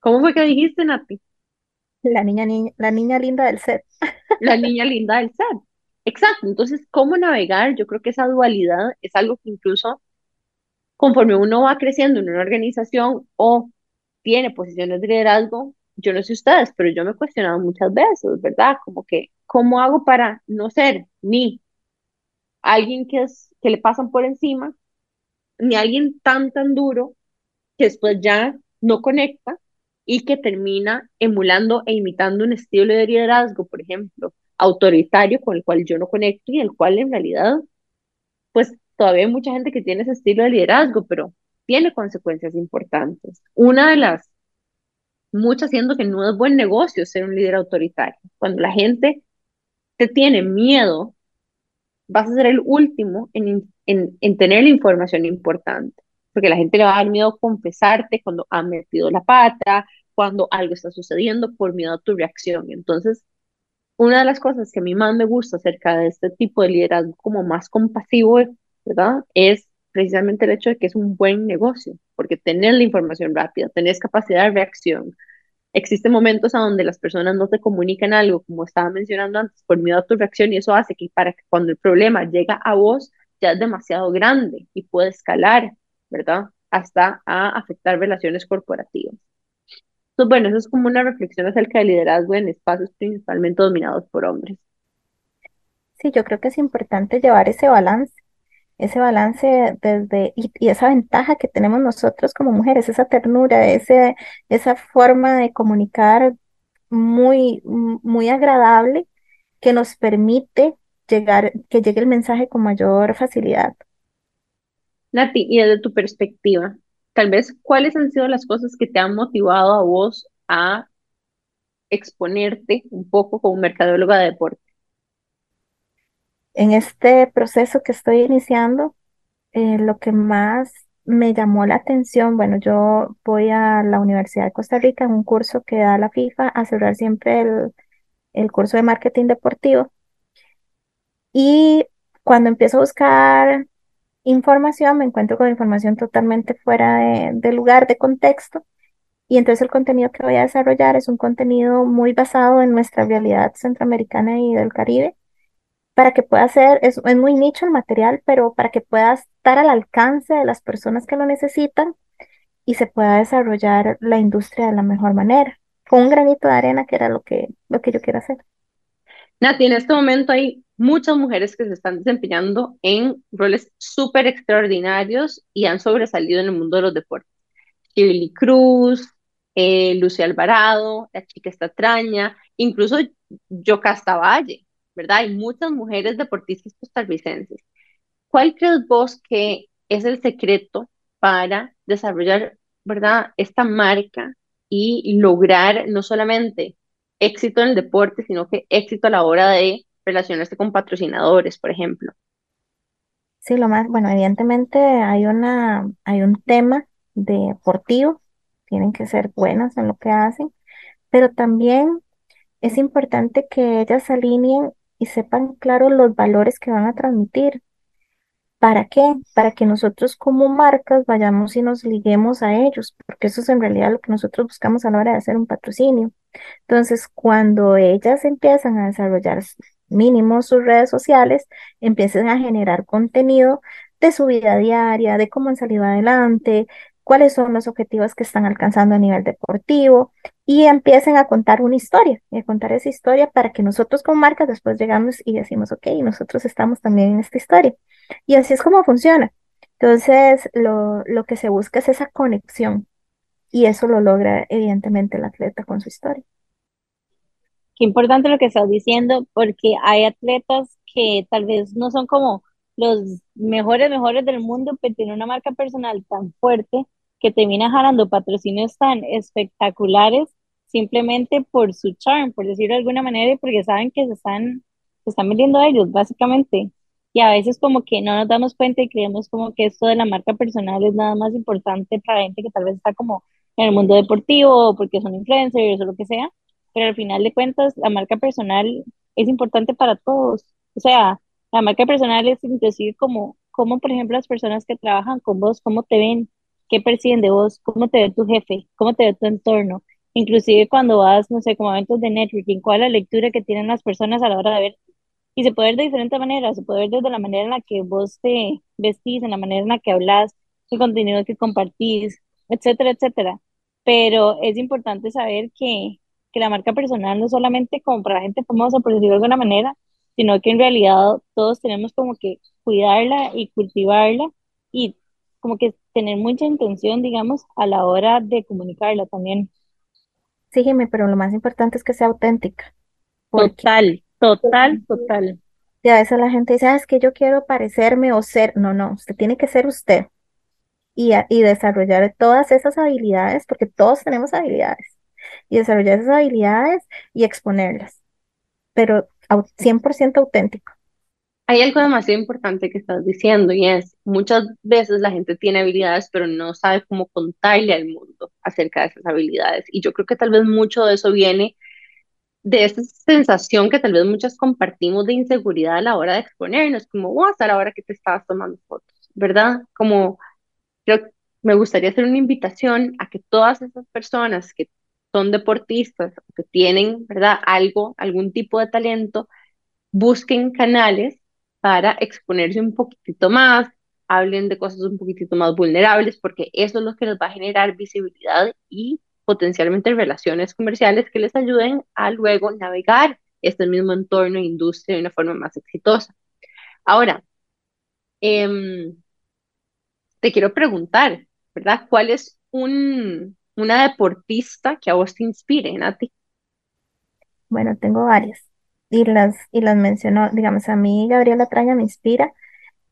¿Cómo fue que dijiste, Nati? La niña, niña, la niña linda del set. La niña linda del set. Exacto. Entonces, ¿cómo navegar? Yo creo que esa dualidad es algo que incluso conforme uno va creciendo en una organización o tiene posiciones de liderazgo, yo no sé ustedes, pero yo me he cuestionado muchas veces, ¿verdad? Como que, ¿cómo hago para no ser ni alguien que, es, que le pasan por encima, ni alguien tan, tan duro que después ya no conecta y que termina emulando e imitando un estilo de liderazgo, por ejemplo, autoritario con el cual yo no conecto y el cual en realidad, pues todavía hay mucha gente que tiene ese estilo de liderazgo, pero tiene consecuencias importantes. Una de las muchas siendo que no es buen negocio ser un líder autoritario. Cuando la gente te tiene miedo vas a ser el último en, en, en tener la información importante, porque la gente le va a dar miedo confesarte cuando ha metido la pata, cuando algo está sucediendo por miedo a tu reacción. Entonces, una de las cosas que a mí más me gusta acerca de este tipo de liderazgo como más compasivo, ¿verdad? Es precisamente el hecho de que es un buen negocio, porque tener la información rápida, tenés capacidad de reacción. Existen momentos a donde las personas no te comunican algo, como estaba mencionando antes, por miedo a tu reacción, y eso hace que para que cuando el problema llega a vos, ya es demasiado grande y puede escalar, ¿verdad? Hasta a afectar relaciones corporativas. Entonces, bueno, eso es como una reflexión acerca del liderazgo en espacios principalmente dominados por hombres. Sí, yo creo que es importante llevar ese balance, ese balance desde, y, y esa ventaja que tenemos nosotros como mujeres, esa ternura, ese, esa forma de comunicar muy, muy agradable que nos permite llegar, que llegue el mensaje con mayor facilidad. Nati, y desde tu perspectiva, tal vez, ¿cuáles han sido las cosas que te han motivado a vos a exponerte un poco como mercadóloga de deporte? En este proceso que estoy iniciando, eh, lo que más me llamó la atención, bueno, yo voy a la Universidad de Costa Rica en un curso que da la FIFA a cerrar siempre el, el curso de marketing deportivo. Y cuando empiezo a buscar información, me encuentro con información totalmente fuera de, de lugar, de contexto. Y entonces el contenido que voy a desarrollar es un contenido muy basado en nuestra realidad centroamericana y del Caribe, para que pueda ser, es, es muy nicho el material, pero para que pueda estar al alcance de las personas que lo necesitan y se pueda desarrollar la industria de la mejor manera, con un granito de arena que era lo que, lo que yo quiero hacer. Nati, en este momento hay muchas mujeres que se están desempeñando en roles súper extraordinarios y han sobresalido en el mundo de los deportes. Shirley Cruz, eh, Alvarado, la chica Estatraña, incluso Yocasta Valle, ¿verdad? Hay muchas mujeres deportistas costarricenses. ¿Cuál crees vos que es el secreto para desarrollar, ¿verdad? Esta marca y lograr no solamente éxito en el deporte, sino que éxito a la hora de relacionarse con patrocinadores, por ejemplo. Sí, lo más, bueno, evidentemente hay una, hay un tema deportivo, tienen que ser buenas en lo que hacen, pero también es importante que ellas alineen y sepan claro los valores que van a transmitir. ¿Para qué? Para que nosotros como marcas vayamos y nos liguemos a ellos, porque eso es en realidad lo que nosotros buscamos a la hora de hacer un patrocinio. Entonces, cuando ellas empiezan a desarrollar mínimo sus redes sociales, empiecen a generar contenido de su vida diaria, de cómo han salido adelante, cuáles son los objetivos que están alcanzando a nivel deportivo y empiecen a contar una historia, y a contar esa historia para que nosotros como marcas después llegamos y decimos, ok, nosotros estamos también en esta historia. Y así es como funciona. Entonces, lo, lo que se busca es esa conexión y eso lo logra evidentemente el atleta con su historia. Qué importante lo que estás diciendo, porque hay atletas que tal vez no son como los mejores, mejores del mundo, pero tienen una marca personal tan fuerte que termina jalando patrocinios tan espectaculares simplemente por su charm, por decirlo de alguna manera, y porque saben que se están, se están vendiendo a ellos, básicamente. Y a veces como que no nos damos cuenta y creemos como que esto de la marca personal es nada más importante para gente que tal vez está como en el mundo deportivo o porque son influencers o lo que sea, pero al final de cuentas la marca personal es importante para todos. O sea, la marca personal es inclusive como, como por ejemplo las personas que trabajan con vos, cómo te ven, qué perciben de vos, cómo te ve tu jefe, cómo te ve tu entorno. Inclusive cuando vas, no sé, como eventos de networking, cuál es la lectura que tienen las personas a la hora de ver. Y se puede ver de diferentes maneras, se puede ver desde la manera en la que vos te vestís, en la manera en la que hablas, el contenido que compartís, etcétera, etcétera. Pero es importante saber que, que la marca personal no solamente como para la gente famosa, por decirlo de alguna manera, sino que en realidad todos tenemos como que cuidarla y cultivarla y como que tener mucha intención, digamos, a la hora de comunicarla también. Sí, pero lo más importante es que sea auténtica. Total, total, total. Y a veces la gente dice, ah, es que yo quiero parecerme o ser. No, no, usted tiene que ser usted y, y desarrollar todas esas habilidades, porque todos tenemos habilidades, y desarrollar esas habilidades y exponerlas, pero 100% auténtico. Hay algo demasiado importante que estás diciendo y es, muchas veces la gente tiene habilidades, pero no sabe cómo contarle al mundo acerca de esas habilidades. Y yo creo que tal vez mucho de eso viene de esa sensación que tal vez muchas compartimos de inseguridad a la hora de exponernos, como, wow, hasta la hora que te estabas tomando fotos, ¿verdad? Como, yo me gustaría hacer una invitación a que todas esas personas que son deportistas, que tienen, ¿verdad? Algo, algún tipo de talento, busquen canales para exponerse un poquitito más, hablen de cosas un poquitito más vulnerables, porque eso es lo que les va a generar visibilidad y potencialmente relaciones comerciales que les ayuden a luego navegar este mismo entorno e industria de una forma más exitosa. Ahora, em, te quiero preguntar, ¿verdad? ¿Cuál es un, una deportista que a vos te inspire, Nati? Bueno, tengo varias y las, y las menciono, digamos, a mí Gabriela Traña me inspira,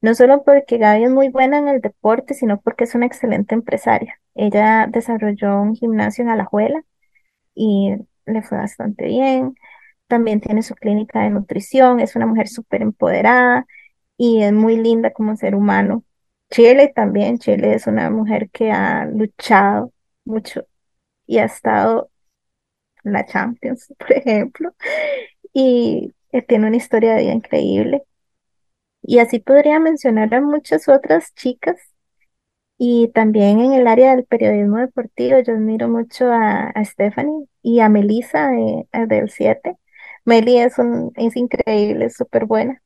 no solo porque Gaby es muy buena en el deporte, sino porque es una excelente empresaria. Ella desarrolló un gimnasio en Alajuela y le fue bastante bien. También tiene su clínica de nutrición, es una mujer súper empoderada y es muy linda como ser humano. Chile también, Chile es una mujer que ha luchado mucho y ha estado en la Champions, por ejemplo, y tiene una historia de vida increíble. Y así podría mencionar a muchas otras chicas. Y también en el área del periodismo deportivo, yo admiro mucho a, a Stephanie y a Melissa de, del 7. Meli es, un, es increíble, es súper buena,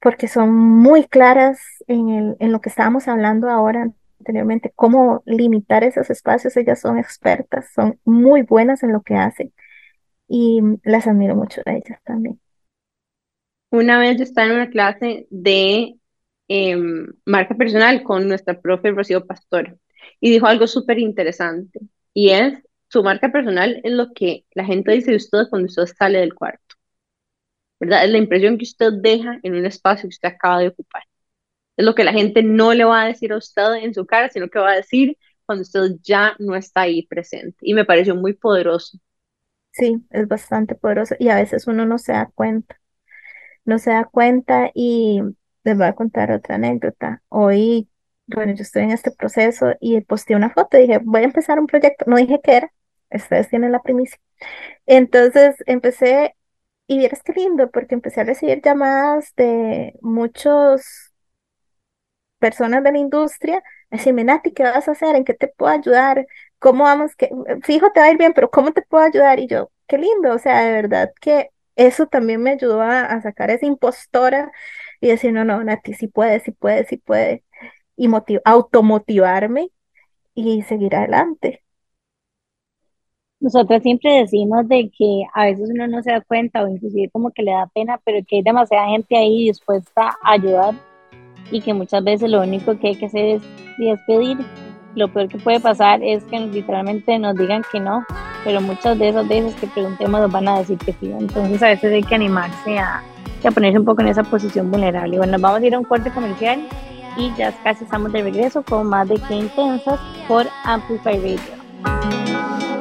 porque son muy claras en, el, en lo que estábamos hablando ahora anteriormente, cómo limitar esos espacios. Ellas son expertas, son muy buenas en lo que hacen y las admiro mucho a ellas también. Una vez yo estaba en una clase de em, marca personal con nuestra profe Rocío Pastor y dijo algo súper interesante y es, su marca personal es lo que la gente dice de usted cuando usted sale del cuarto, ¿verdad? Es la impresión que usted deja en un espacio que usted acaba de ocupar. Es lo que la gente no le va a decir a usted en su cara, sino que va a decir cuando usted ya no está ahí presente. Y me pareció muy poderoso. Sí, es bastante poderoso y a veces uno no se da cuenta, no se da cuenta y les voy a contar otra anécdota. Hoy, bueno, yo estoy en este proceso y posté una foto, dije, voy a empezar un proyecto, no dije qué era, ustedes tienen la primicia. Entonces empecé y vieras qué lindo, porque empecé a recibir llamadas de muchos personas de la industria, decirme, Nati, ¿qué vas a hacer? ¿En qué te puedo ayudar? ¿Cómo vamos? Que, fijo, te va a ir bien, pero ¿cómo te puedo ayudar? Y yo, qué lindo, o sea, de verdad que eso también me ayudó a, sacar esa impostora y decir, no, no, Nati, sí puede, sí puede, sí puede, y automotivarme y seguir adelante. Nosotros siempre decimos de que a veces uno no se da cuenta o inclusive como que le da pena, pero que hay demasiada gente ahí dispuesta a ayudar y que muchas veces lo único que hay que hacer es, despedir. Lo peor que puede pasar es que literalmente nos digan que no, pero muchas de esas veces que preguntemos nos van a decir que sí. Entonces a veces hay que animarse a, a ponerse un poco en esa posición vulnerable. Bueno, nos vamos a ir a un corte comercial y ya casi estamos de regreso con más de Qué Intensas por Amplify Radio.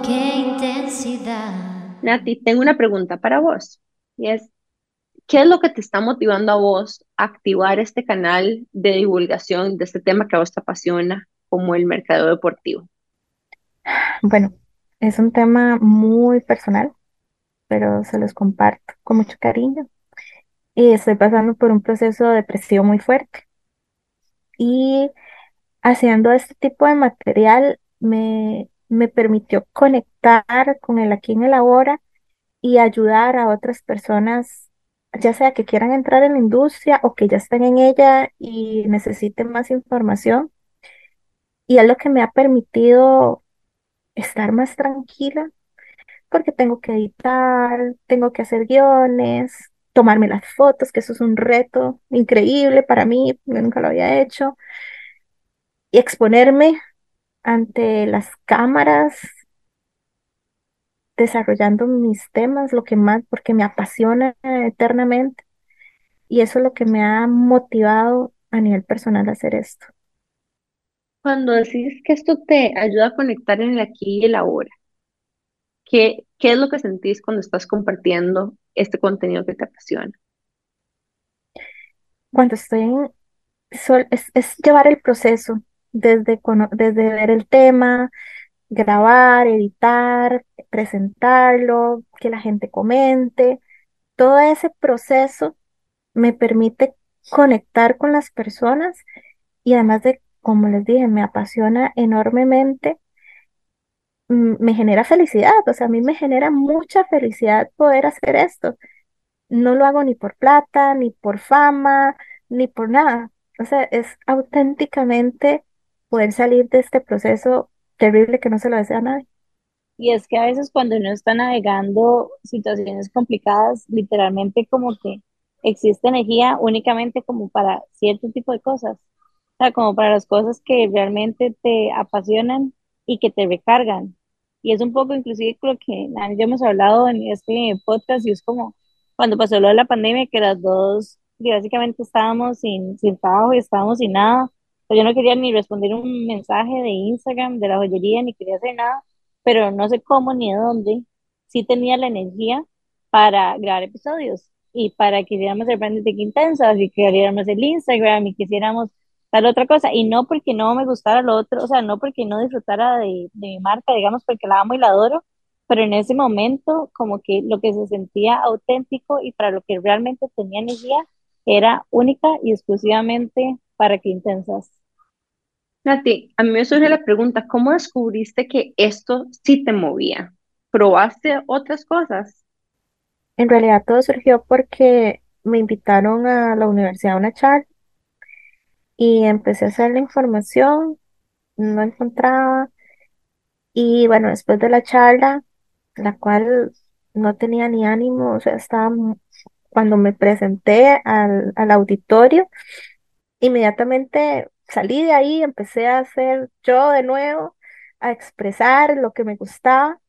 Qué intensidad. Nati, tengo una pregunta para vos y es, ¿qué es lo que te está motivando a vos a activar este canal de divulgación de este tema que a vos te apasiona, como el mercado deportivo? Bueno, es un tema muy personal, pero se los comparto con mucho cariño. Y estoy pasando por un proceso de depresión muy fuerte. Y haciendo este tipo de material me, me permitió conectar con el aquí en el ahora y ayudar a otras personas ya sea que quieran entrar en la industria o que ya estén en ella y necesiten más información. Y es lo que me ha permitido estar más tranquila, porque tengo que editar, tengo que hacer guiones, tomarme las fotos, que eso es un reto increíble para mí, yo nunca lo había hecho, y exponerme ante las cámaras, desarrollando mis temas, lo que más, porque me apasiona eternamente. Y eso es lo que me ha motivado a nivel personal a hacer esto. Cuando decís que esto te ayuda a conectar en el aquí y el ahora, ¿qué, qué es lo que sentís cuando estás compartiendo este contenido que te apasiona? cuando estoy en, sol- es, es llevar el proceso, desde, desde ver el tema, grabar, editar, presentarlo, que la gente comente, todo ese proceso me permite conectar con las personas y además de, como les dije, me apasiona enormemente, mm, me genera felicidad, o sea, a mí me genera mucha felicidad poder hacer esto. No lo hago ni por plata, ni por fama, ni por nada. O sea, es auténticamente poder salir de este proceso terrible que no se lo desea a nadie. Y es que a veces cuando uno está navegando situaciones complicadas, literalmente como que existe energía únicamente como para cierto tipo de cosas. O sea, como para las cosas que realmente te apasionan y que te recargan. Y es un poco inclusive lo que Nani y yo hemos hablado en este podcast y es como cuando pasó lo de la pandemia, que las dos básicamente estábamos sin, sin trabajo y estábamos sin nada. Yo no quería ni responder un mensaje de Instagram de la joyería, ni quería hacer nada pero no sé cómo ni de dónde, sí tenía la energía para grabar episodios y para que hiciéramos el branding de Intensas y que abriéramos el Instagram y que hiciéramos tal otra cosa. Y no porque no me gustara lo otro, o sea, no porque no disfrutara de, de mi marca, digamos, porque la amo y la adoro, pero en ese momento como que lo que se sentía auténtico y para lo que realmente tenía energía era única y exclusivamente para que Intensas. Nati, a mí me surge la pregunta, ¿cómo descubriste que esto sí te movía? ¿Probaste otras cosas? En realidad todo surgió porque me invitaron a la universidad a una charla y empecé a hacer la información, no encontraba. Y bueno, después de la charla, la cual no tenía ni ánimo, o sea, estaba, cuando me presenté al, al auditorio, inmediatamente salí de ahí, empecé a hacer yo de nuevo, a expresar lo que me gustaba,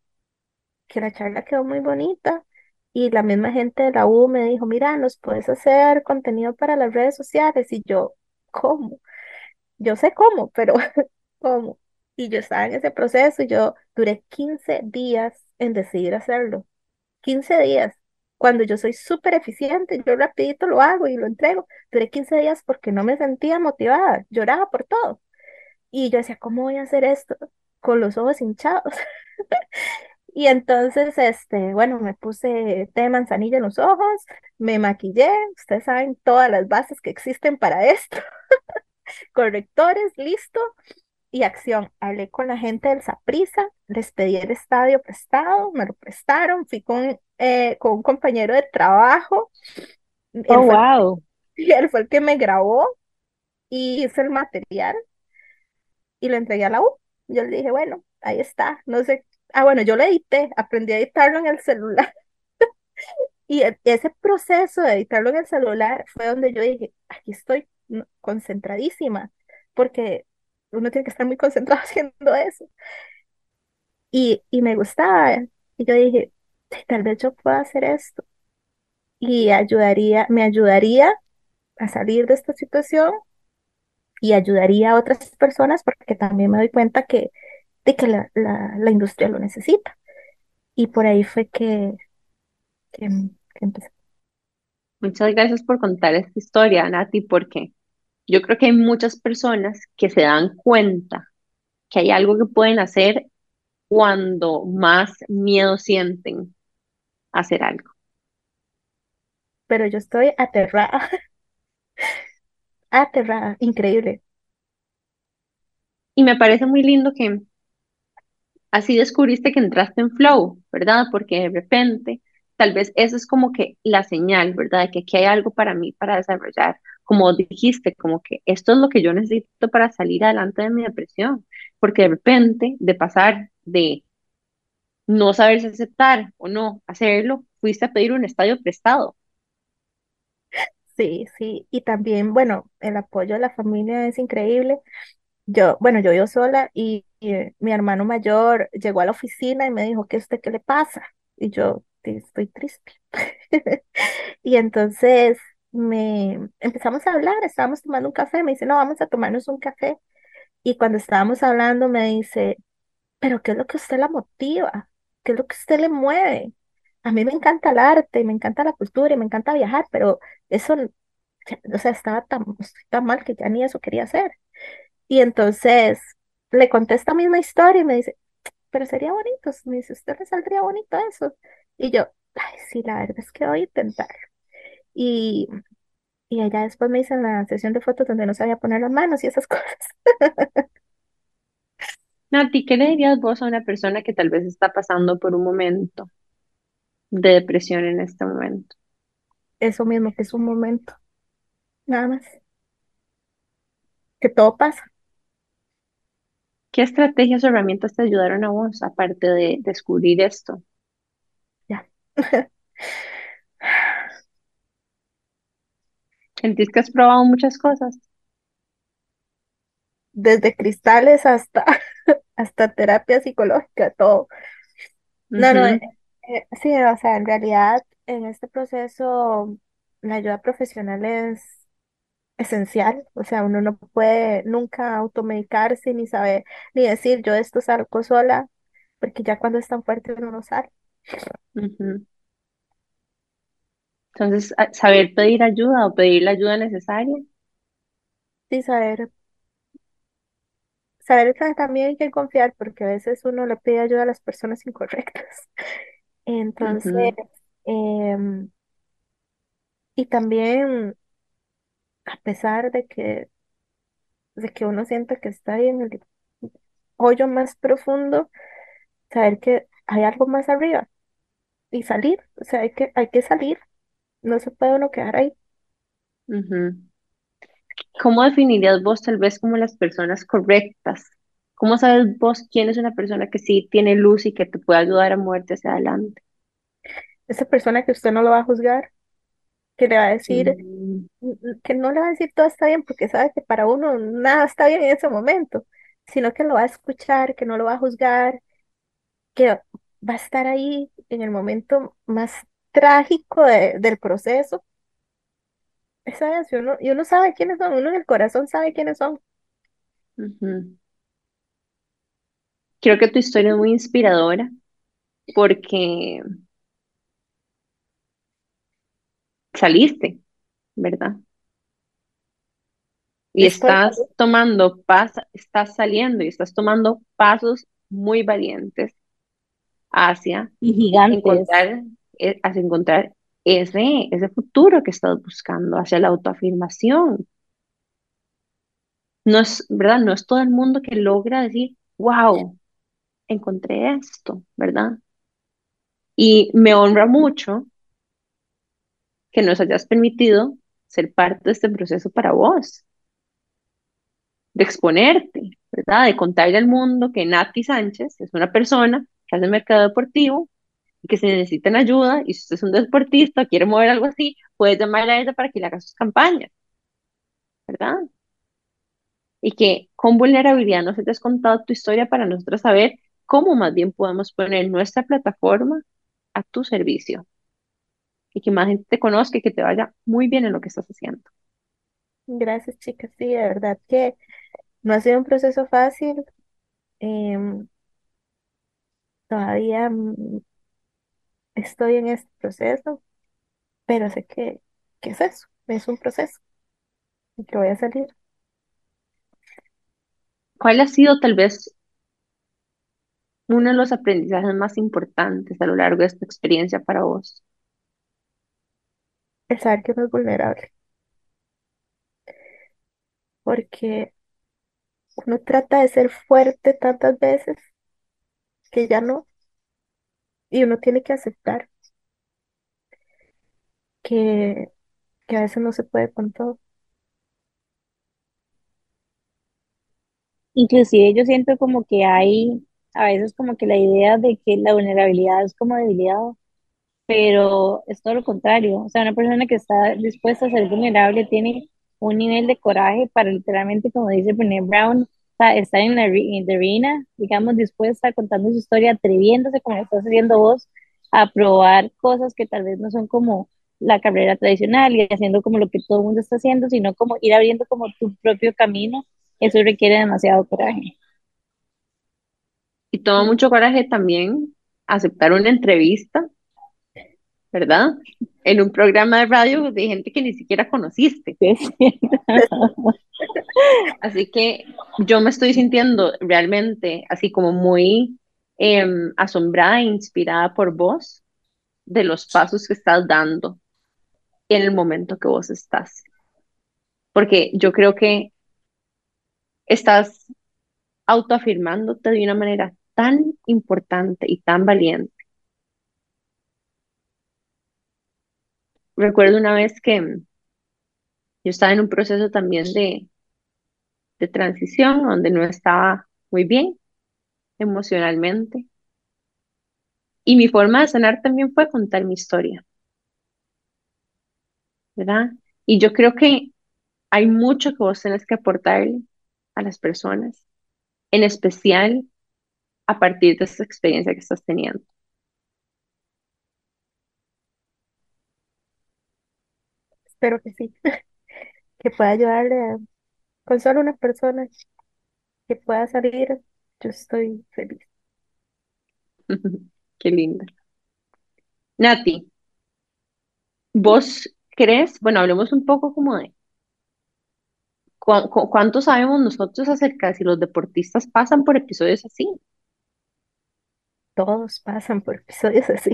que la charla quedó muy bonita. Y la misma gente de la U me dijo, mira, nos puedes hacer contenido para las redes sociales. Y yo, ¿cómo? Yo sé cómo, pero ¿cómo? Y yo estaba en ese proceso y yo duré 15 días en decidir hacerlo. quince días. Cuando yo soy súper eficiente, yo rapidito lo hago y lo entrego. Duré 15 días porque no me sentía motivada, lloraba por todo. Y yo decía, ¿cómo voy a hacer esto? Con los ojos hinchados. Y entonces, este, bueno, me puse té de manzanilla en los ojos, me maquillé, ustedes saben todas las bases que existen para esto, correctores, listo, y acción. Hablé con la gente del Saprissa, les pedí el estadio prestado, me lo prestaron, fui con, eh, con un compañero de trabajo, Oh, él fue, wow. él fue el que me grabó y hizo el material y lo entregué a la U. Yo le dije, bueno, ahí está, no sé. Ah, bueno, yo lo edité, aprendí a editarlo en el celular. Y e- ese proceso de editarlo en el celular fue donde yo dije, aquí estoy concentradísima, porque uno tiene que estar muy concentrado haciendo eso. Y, y me gustaba. Y yo dije, "Sí, tal vez yo pueda hacer esto. Y ayudaría, me ayudaría a salir de esta situación y ayudaría a otras personas porque también me doy cuenta que, de que la, la, la industria lo necesita. Y por ahí fue que, que, que empecé. Muchas gracias por contar esta historia, Nati, porque yo creo que hay muchas personas que se dan cuenta que hay algo que pueden hacer cuando más miedo sienten hacer algo. Pero yo estoy aterrada, aterrada, increíble. Y me parece muy lindo que así descubriste que entraste en flow, ¿verdad? Porque de repente, tal vez eso es como que la señal, ¿verdad? De que aquí hay algo para mí para desarrollar. Como dijiste, como que esto es lo que yo necesito para salir adelante de mi depresión. Porque de repente, de pasar de no saberse aceptar o no hacerlo, fuiste a pedir un estadio prestado. Sí, sí. Y también, bueno, el apoyo de la familia es increíble. Yo, bueno, yo vivo sola y, eh, mi hermano mayor llegó a la oficina y me dijo, ¿qué usted qué le pasa? Y yo, "Sí, estoy triste. Y entonces me empezamos a hablar, estábamos tomando un café, me dice, no, vamos a tomarnos un café. Y cuando estábamos hablando me dice, pero ¿qué es lo que usted la motiva? ¿Qué es lo que a usted le mueve? A mí me encanta el arte, me encanta la cultura y me encanta viajar, pero eso, o sea, estaba tan, tan mal que ya ni eso quería hacer. Y entonces le conté esta misma historia y me dice, pero sería bonito, me dice, ¿usted le saldría bonito eso? Y yo, ay, sí, la verdad es que voy a intentarlo. Y, y ella después me hizo en la sesión de fotos donde no sabía poner las manos y esas cosas. Nati, ¿qué le dirías vos a una persona que tal vez está pasando por un momento de depresión en este momento? Eso mismo que es un momento, nada más. Que todo pasa. ¿Qué estrategias o herramientas te ayudaron a vos, aparte de descubrir esto? Ya. ¿Sentís que has probado muchas cosas? Desde cristales hasta, hasta terapia psicológica, todo. No, no, eh, eh, sí, o sea, en realidad en este proceso la ayuda profesional es esencial, o sea, uno no puede nunca automedicarse ni saber, ni decir yo esto salgo sola, porque ya cuando es tan fuerte uno no sale. Entonces, saber pedir ayuda o pedir la ayuda necesaria. Sí, saber, saber que también hay que confiar, porque a veces uno le pide ayuda a las personas incorrectas. Entonces, em, y también a pesar de que, de que uno sienta que está ahí en el hoyo más profundo, saber que hay algo más arriba y salir, o sea, hay que, hay que salir, no se puede uno quedar ahí. ¿Cómo definirías vos tal vez como las personas correctas? ¿Cómo sabes vos quién es una persona que sí tiene luz y que te puede ayudar a moverte hacia adelante? Esa persona que usted no lo va a juzgar, que le va a decir, Mm, que no le va a decir todo está bien, porque sabe que para uno nada está bien en ese momento, sino que lo va a escuchar, que no lo va a juzgar, que va a estar ahí en el momento más trágico de- del proceso. Esa es, y uno, y uno sabe quiénes son, uno en el corazón sabe quiénes son. ujú. Creo que tu historia es muy inspiradora porque saliste, ¿verdad? Y Estoy, estás tomando pas, estás saliendo y estás tomando pasos muy valientes hacia Y gigantes. encontrar, eh, hacia encontrar ese, ese futuro que estás buscando, hacia la autoafirmación. No es, ¿verdad? No es todo el mundo que logra decir, wow, encontré esto, ¿verdad? Y me honra mucho que nos hayas permitido ser parte de este proceso para vos, de exponerte, ¿verdad? De contarle al mundo que Nati Sánchez es una persona que hace mercado deportivo que si necesitan ayuda y si usted es un deportista, quiere mover algo así, puede llamar a ella para que le haga sus campañas, ¿verdad? Y que con vulnerabilidad nos hayas contado tu historia para nosotros saber cómo más bien podemos poner nuestra plataforma a tu servicio y que más gente te conozca y que te vaya muy bien en lo que estás haciendo. gracias chicas, sí, de verdad que no ha sido un proceso fácil, em, todavía mm, estoy en este proceso, pero sé que, que es eso, es un proceso y que voy a salir. ¿Cuál ha sido tal vez uno de los aprendizajes más importantes a lo largo de esta experiencia para vos? El saber que uno es vulnerable, porque uno trata de ser fuerte tantas veces que ya no, y uno tiene que aceptar que, que a veces no se puede con todo. Inclusive yo siento como que hay a veces como que la idea de que la vulnerabilidad es como debilidad, pero es todo lo contrario. O sea, una persona que está dispuesta a ser vulnerable tiene un nivel de coraje para literalmente, como dice Brené Brown, estar en la arena, digamos, dispuesta, contando su historia, atreviéndose, como lo estás haciendo vos, a probar cosas que tal vez no son como la carrera tradicional y haciendo como lo que todo el mundo está haciendo, sino como ir abriendo como tu propio camino. Eso requiere demasiado coraje. Y toma mucho coraje también aceptar una entrevista, ¿verdad? En un programa de radio de gente que ni siquiera conociste. Así que yo me estoy sintiendo realmente así como muy em, asombrada e inspirada por vos de los pasos que estás dando en el momento que vos estás. Porque yo creo que estás autoafirmándote de una manera tan importante y tan valiente. Recuerdo una vez que yo estaba en un proceso también de, de transición donde no estaba muy bien emocionalmente. Y mi forma de sanar también fue contar mi historia. ¿Verdad? Y yo creo que hay mucho que vos tenés que aportarle a las personas, en especial a partir de esta experiencia que estás teniendo. Espero que sí, que pueda ayudarle a- con solo una persona que pueda salir. Yo estoy feliz. Qué linda. Nati, ¿vos crees? Bueno, hablemos un poco como de cu- cu- cuánto sabemos nosotros acerca de si los deportistas pasan por episodios así. Todos pasan por episodios así.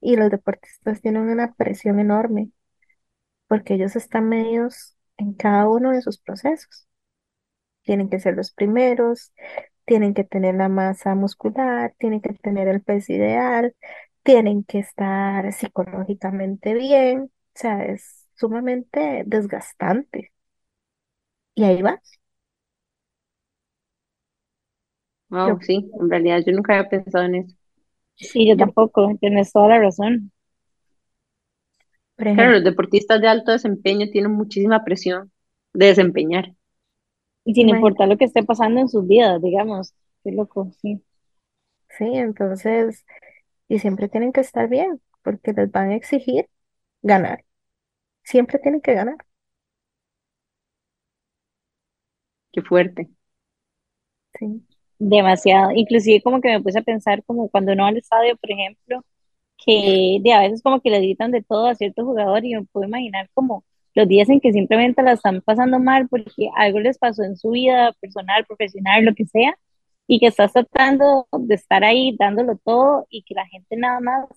Y los deportistas tienen una presión enorme porque ellos están medios en cada uno de sus procesos. Tienen que ser los primeros, tienen que tener la masa muscular, tienen que tener el peso ideal, tienen que estar psicológicamente bien. O sea, es sumamente desgastante. Y ahí va. Wow, Yo, sí, en realidad yo nunca había pensado en eso. Sí, yo, tampoco, tienes toda la razón. Claro, los deportistas de alto desempeño tienen muchísima presión de desempeñar. Y sin importar lo que esté pasando en sus vidas, digamos. Qué loco, sí. sí, entonces, y siempre tienen que estar bien, porque les van a exigir ganar. Siempre tienen que ganar. Qué fuerte. Sí, Demasiado. Inclusive como que me puse a pensar como cuando uno va al estadio, por ejemplo, que de a veces como que le gritan de todo a cierto jugador y me puedo imaginar como los días en que simplemente la están pasando mal porque algo les pasó en su vida personal, profesional, lo que sea, y que estás tratando de estar ahí dándolo todo y que la gente nada más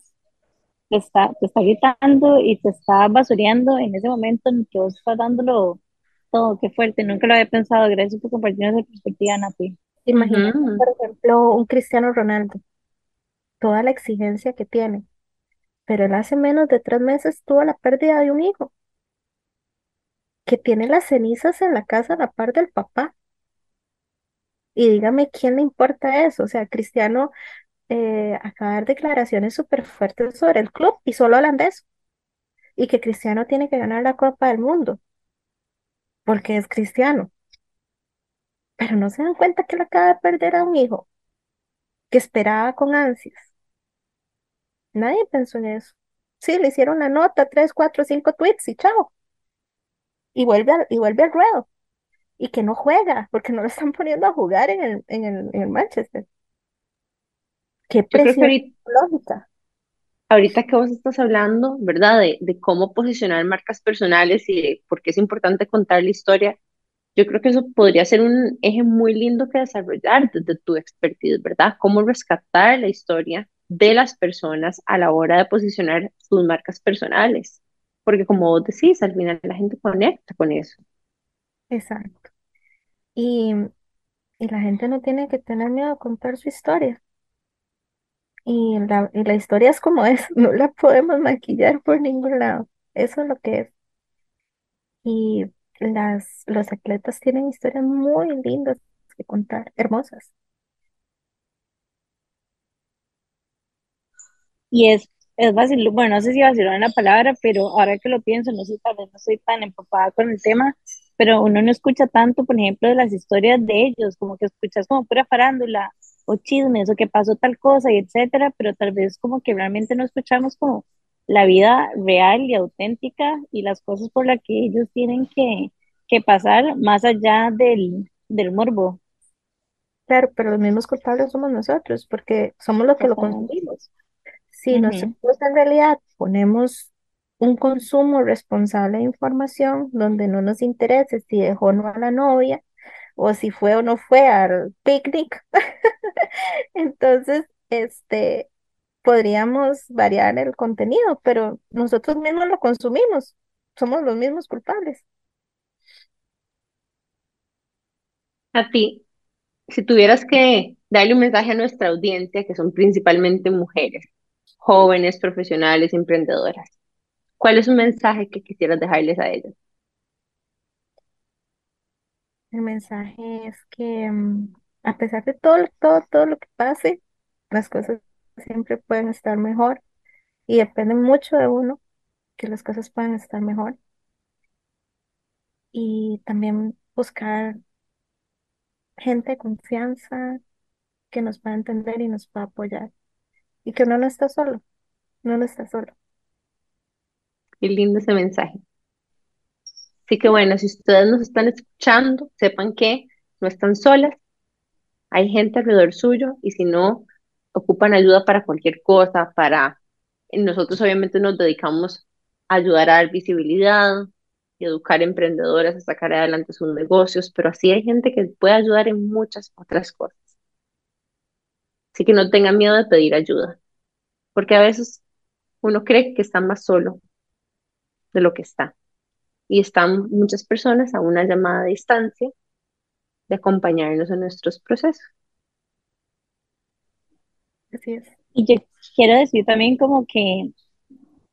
te está, te está gritando y te está basureando en ese momento en que vos estás dándolo todo, qué fuerte, nunca lo había pensado, gracias por compartirnos esa perspectiva, Nati. imagínate, por ejemplo, un Cristiano Ronaldo, toda la exigencia que tiene, pero él hace menos de tres meses tuvo la pérdida de un hijo, que tiene las cenizas en la casa a la par del papá. Y dígame, ¿quién le importa eso? O sea, Cristiano eh, acaba de dar declaraciones súper fuertes sobre el club y solo eso. Y que Cristiano tiene que ganar la Copa del Mundo porque es cristiano. Pero no se dan cuenta que él acaba de perder a un hijo que esperaba con ansias. Nadie pensó en eso. Sí, le hicieron la nota, tres, cuatro, cinco tweets y chao. Y vuelve al, y vuelve al ruedo. Y que no juega porque no lo están poniendo a jugar en el, en el, en el Manchester. Qué presión ahorita, psicológica. ahorita que vos estás hablando, ¿verdad? De, de cómo posicionar marcas personales y de por qué es importante contar la historia, yo creo que eso podría ser un eje muy lindo que desarrollar desde tu expertise, ¿verdad? Cómo rescatar la historia de las personas a la hora de posicionar sus marcas personales. Porque como vos decís, al final la gente conecta con eso. Exacto. Y, y la gente no tiene que tener miedo a contar su historia. Y la, y la historia es como es, no la podemos maquillar por ningún lado. Eso es lo que es. Y las, los atletas tienen historias muy lindas que contar, hermosas. Y es, es fácil, bueno, no sé si vacilar la palabra, pero ahora que lo pienso, no sé, tal vez no soy tan empapada con el tema, pero uno no escucha tanto, por ejemplo, de las historias de ellos, como que escuchas como pura farándula o chismes o que pasó tal cosa y etcétera, pero tal vez como que realmente no escuchamos como la vida real y auténtica y las cosas por las que ellos tienen que, que pasar más allá del, del morbo. Claro, pero los mismos culpables somos nosotros, porque somos los que lo consumimos. Si Ujú, nosotros en realidad ponemos un consumo responsable de información donde no nos interese si dejó o no a la novia o si fue o no fue al picnic. Entonces, este, podríamos variar el contenido, pero nosotros mismos lo consumimos, somos los mismos culpables. A ti, si tuvieras que darle un mensaje a nuestra audiencia, que son principalmente mujeres, jóvenes, profesionales, emprendedoras, ¿cuál es un mensaje que quisieras dejarles a ellas? El mensaje es que mm, a pesar de todo, todo, todo lo que pase, las cosas siempre pueden estar mejor y depende mucho de uno que las cosas puedan estar mejor. Y también buscar gente de confianza que nos pueda entender y nos pueda apoyar. Y que uno no está solo, no no está solo. Qué lindo ese mensaje. Así que bueno, si ustedes nos están escuchando, sepan que no están solas, hay gente alrededor suyo y si no, ocupan ayuda para cualquier cosa, para... Nosotros obviamente nos dedicamos a ayudar a dar visibilidad y educar emprendedoras a sacar adelante sus negocios, pero así hay gente que puede ayudar en muchas otras cosas. Así que no tengan miedo de pedir ayuda, porque a veces uno cree que está más solo de lo que está. Y están muchas personas a una llamada de distancia de acompañarnos en nuestros procesos. Así es. Y yo quiero decir también como que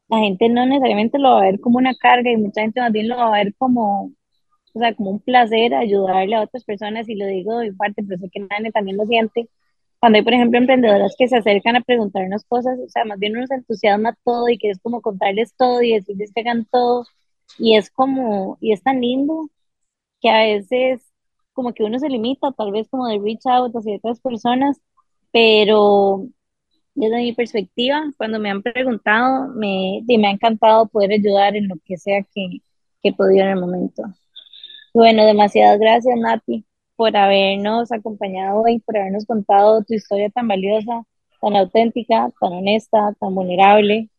la gente no necesariamente lo va a ver como una carga y mucha gente más bien lo va a ver como, o sea, como un placer ayudarle a otras personas y lo digo de parte, pero sé que nadie también lo siente. Cuando hay, por ejemplo, emprendedoras que se acercan a preguntarnos cosas, o sea, más bien nos entusiasma todo y que es como contarles todo y decirles que hagan todo. Y es como, y es tan lindo que a veces como que uno se limita, tal vez como de reach out hacia otras personas, pero desde mi perspectiva, cuando me han preguntado, me, me ha encantado poder ayudar en lo que sea que, que he podido en el momento. Bueno, demasiadas gracias, Nati, por habernos acompañado hoy, por habernos contado tu historia tan valiosa, tan auténtica, tan honesta, tan vulnerable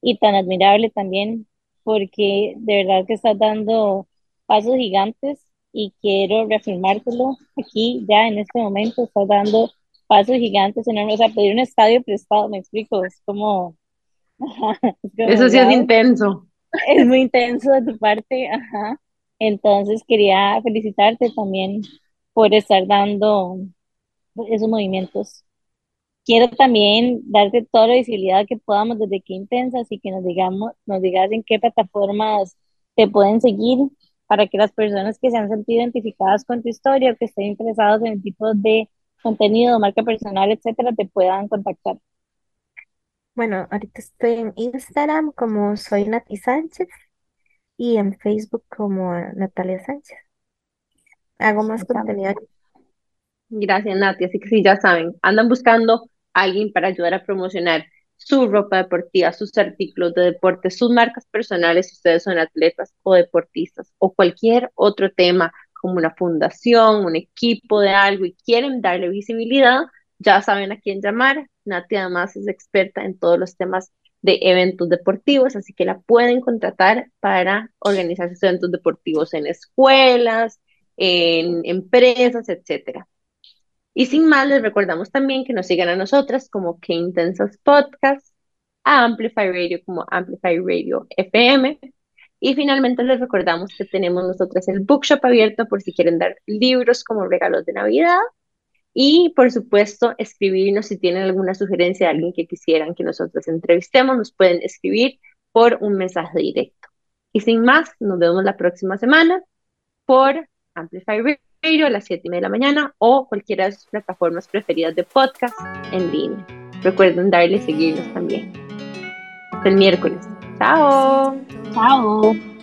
y tan admirable también, porque de verdad que estás dando pasos gigantes y quiero reafirmártelo aquí ya en este momento, estás dando pasos gigantes enormes, o sea, pedir un estadio prestado, me explico, es como... Eso sí es intenso. Es muy intenso de tu parte, ajá. Entonces quería felicitarte también por estar dando esos movimientos. Quiero también darte toda la visibilidad que podamos desde qué intensas y que nos digamos, nos digas en qué plataformas te pueden seguir para que las personas que se han sentido identificadas con tu historia que estén interesados en el tipo de contenido, marca personal, etcétera, te puedan contactar. Bueno, ahorita estoy en Instagram como soy Nati Sánchez y en Facebook como Natalia Sánchez. Hago más contenido. Gracias, Nati. Así que sí, ya saben, andan buscando a alguien para ayudar a promocionar su ropa deportiva, sus artículos de deporte, sus marcas personales, si ustedes son atletas o deportistas, o cualquier otro tema como una fundación, un equipo de algo y quieren darle visibilidad, ya saben a quién llamar. Nati además es experta en todos los temas de eventos deportivos, así que la pueden contratar para organizar sus eventos deportivos en escuelas, en empresas, etcétera. Y sin más, les recordamos también que nos sigan a nosotras como Que Intensas Podcast, a Amplify Radio como Amplify Radio FM, y finalmente les recordamos que tenemos nosotros el bookshop abierto por si quieren dar libros como regalos de Navidad. Y por supuesto, escribirnos si tienen alguna sugerencia de alguien que quisieran que nosotros entrevistemos, nos pueden escribir por un mensaje directo. Y sin más, nos vemos la próxima semana por Amplify Radio a las 7 y media de la mañana o cualquiera de sus plataformas preferidas de podcast en línea. Recuerden darle seguirnos también. Hasta el miércoles. Chao. Chao.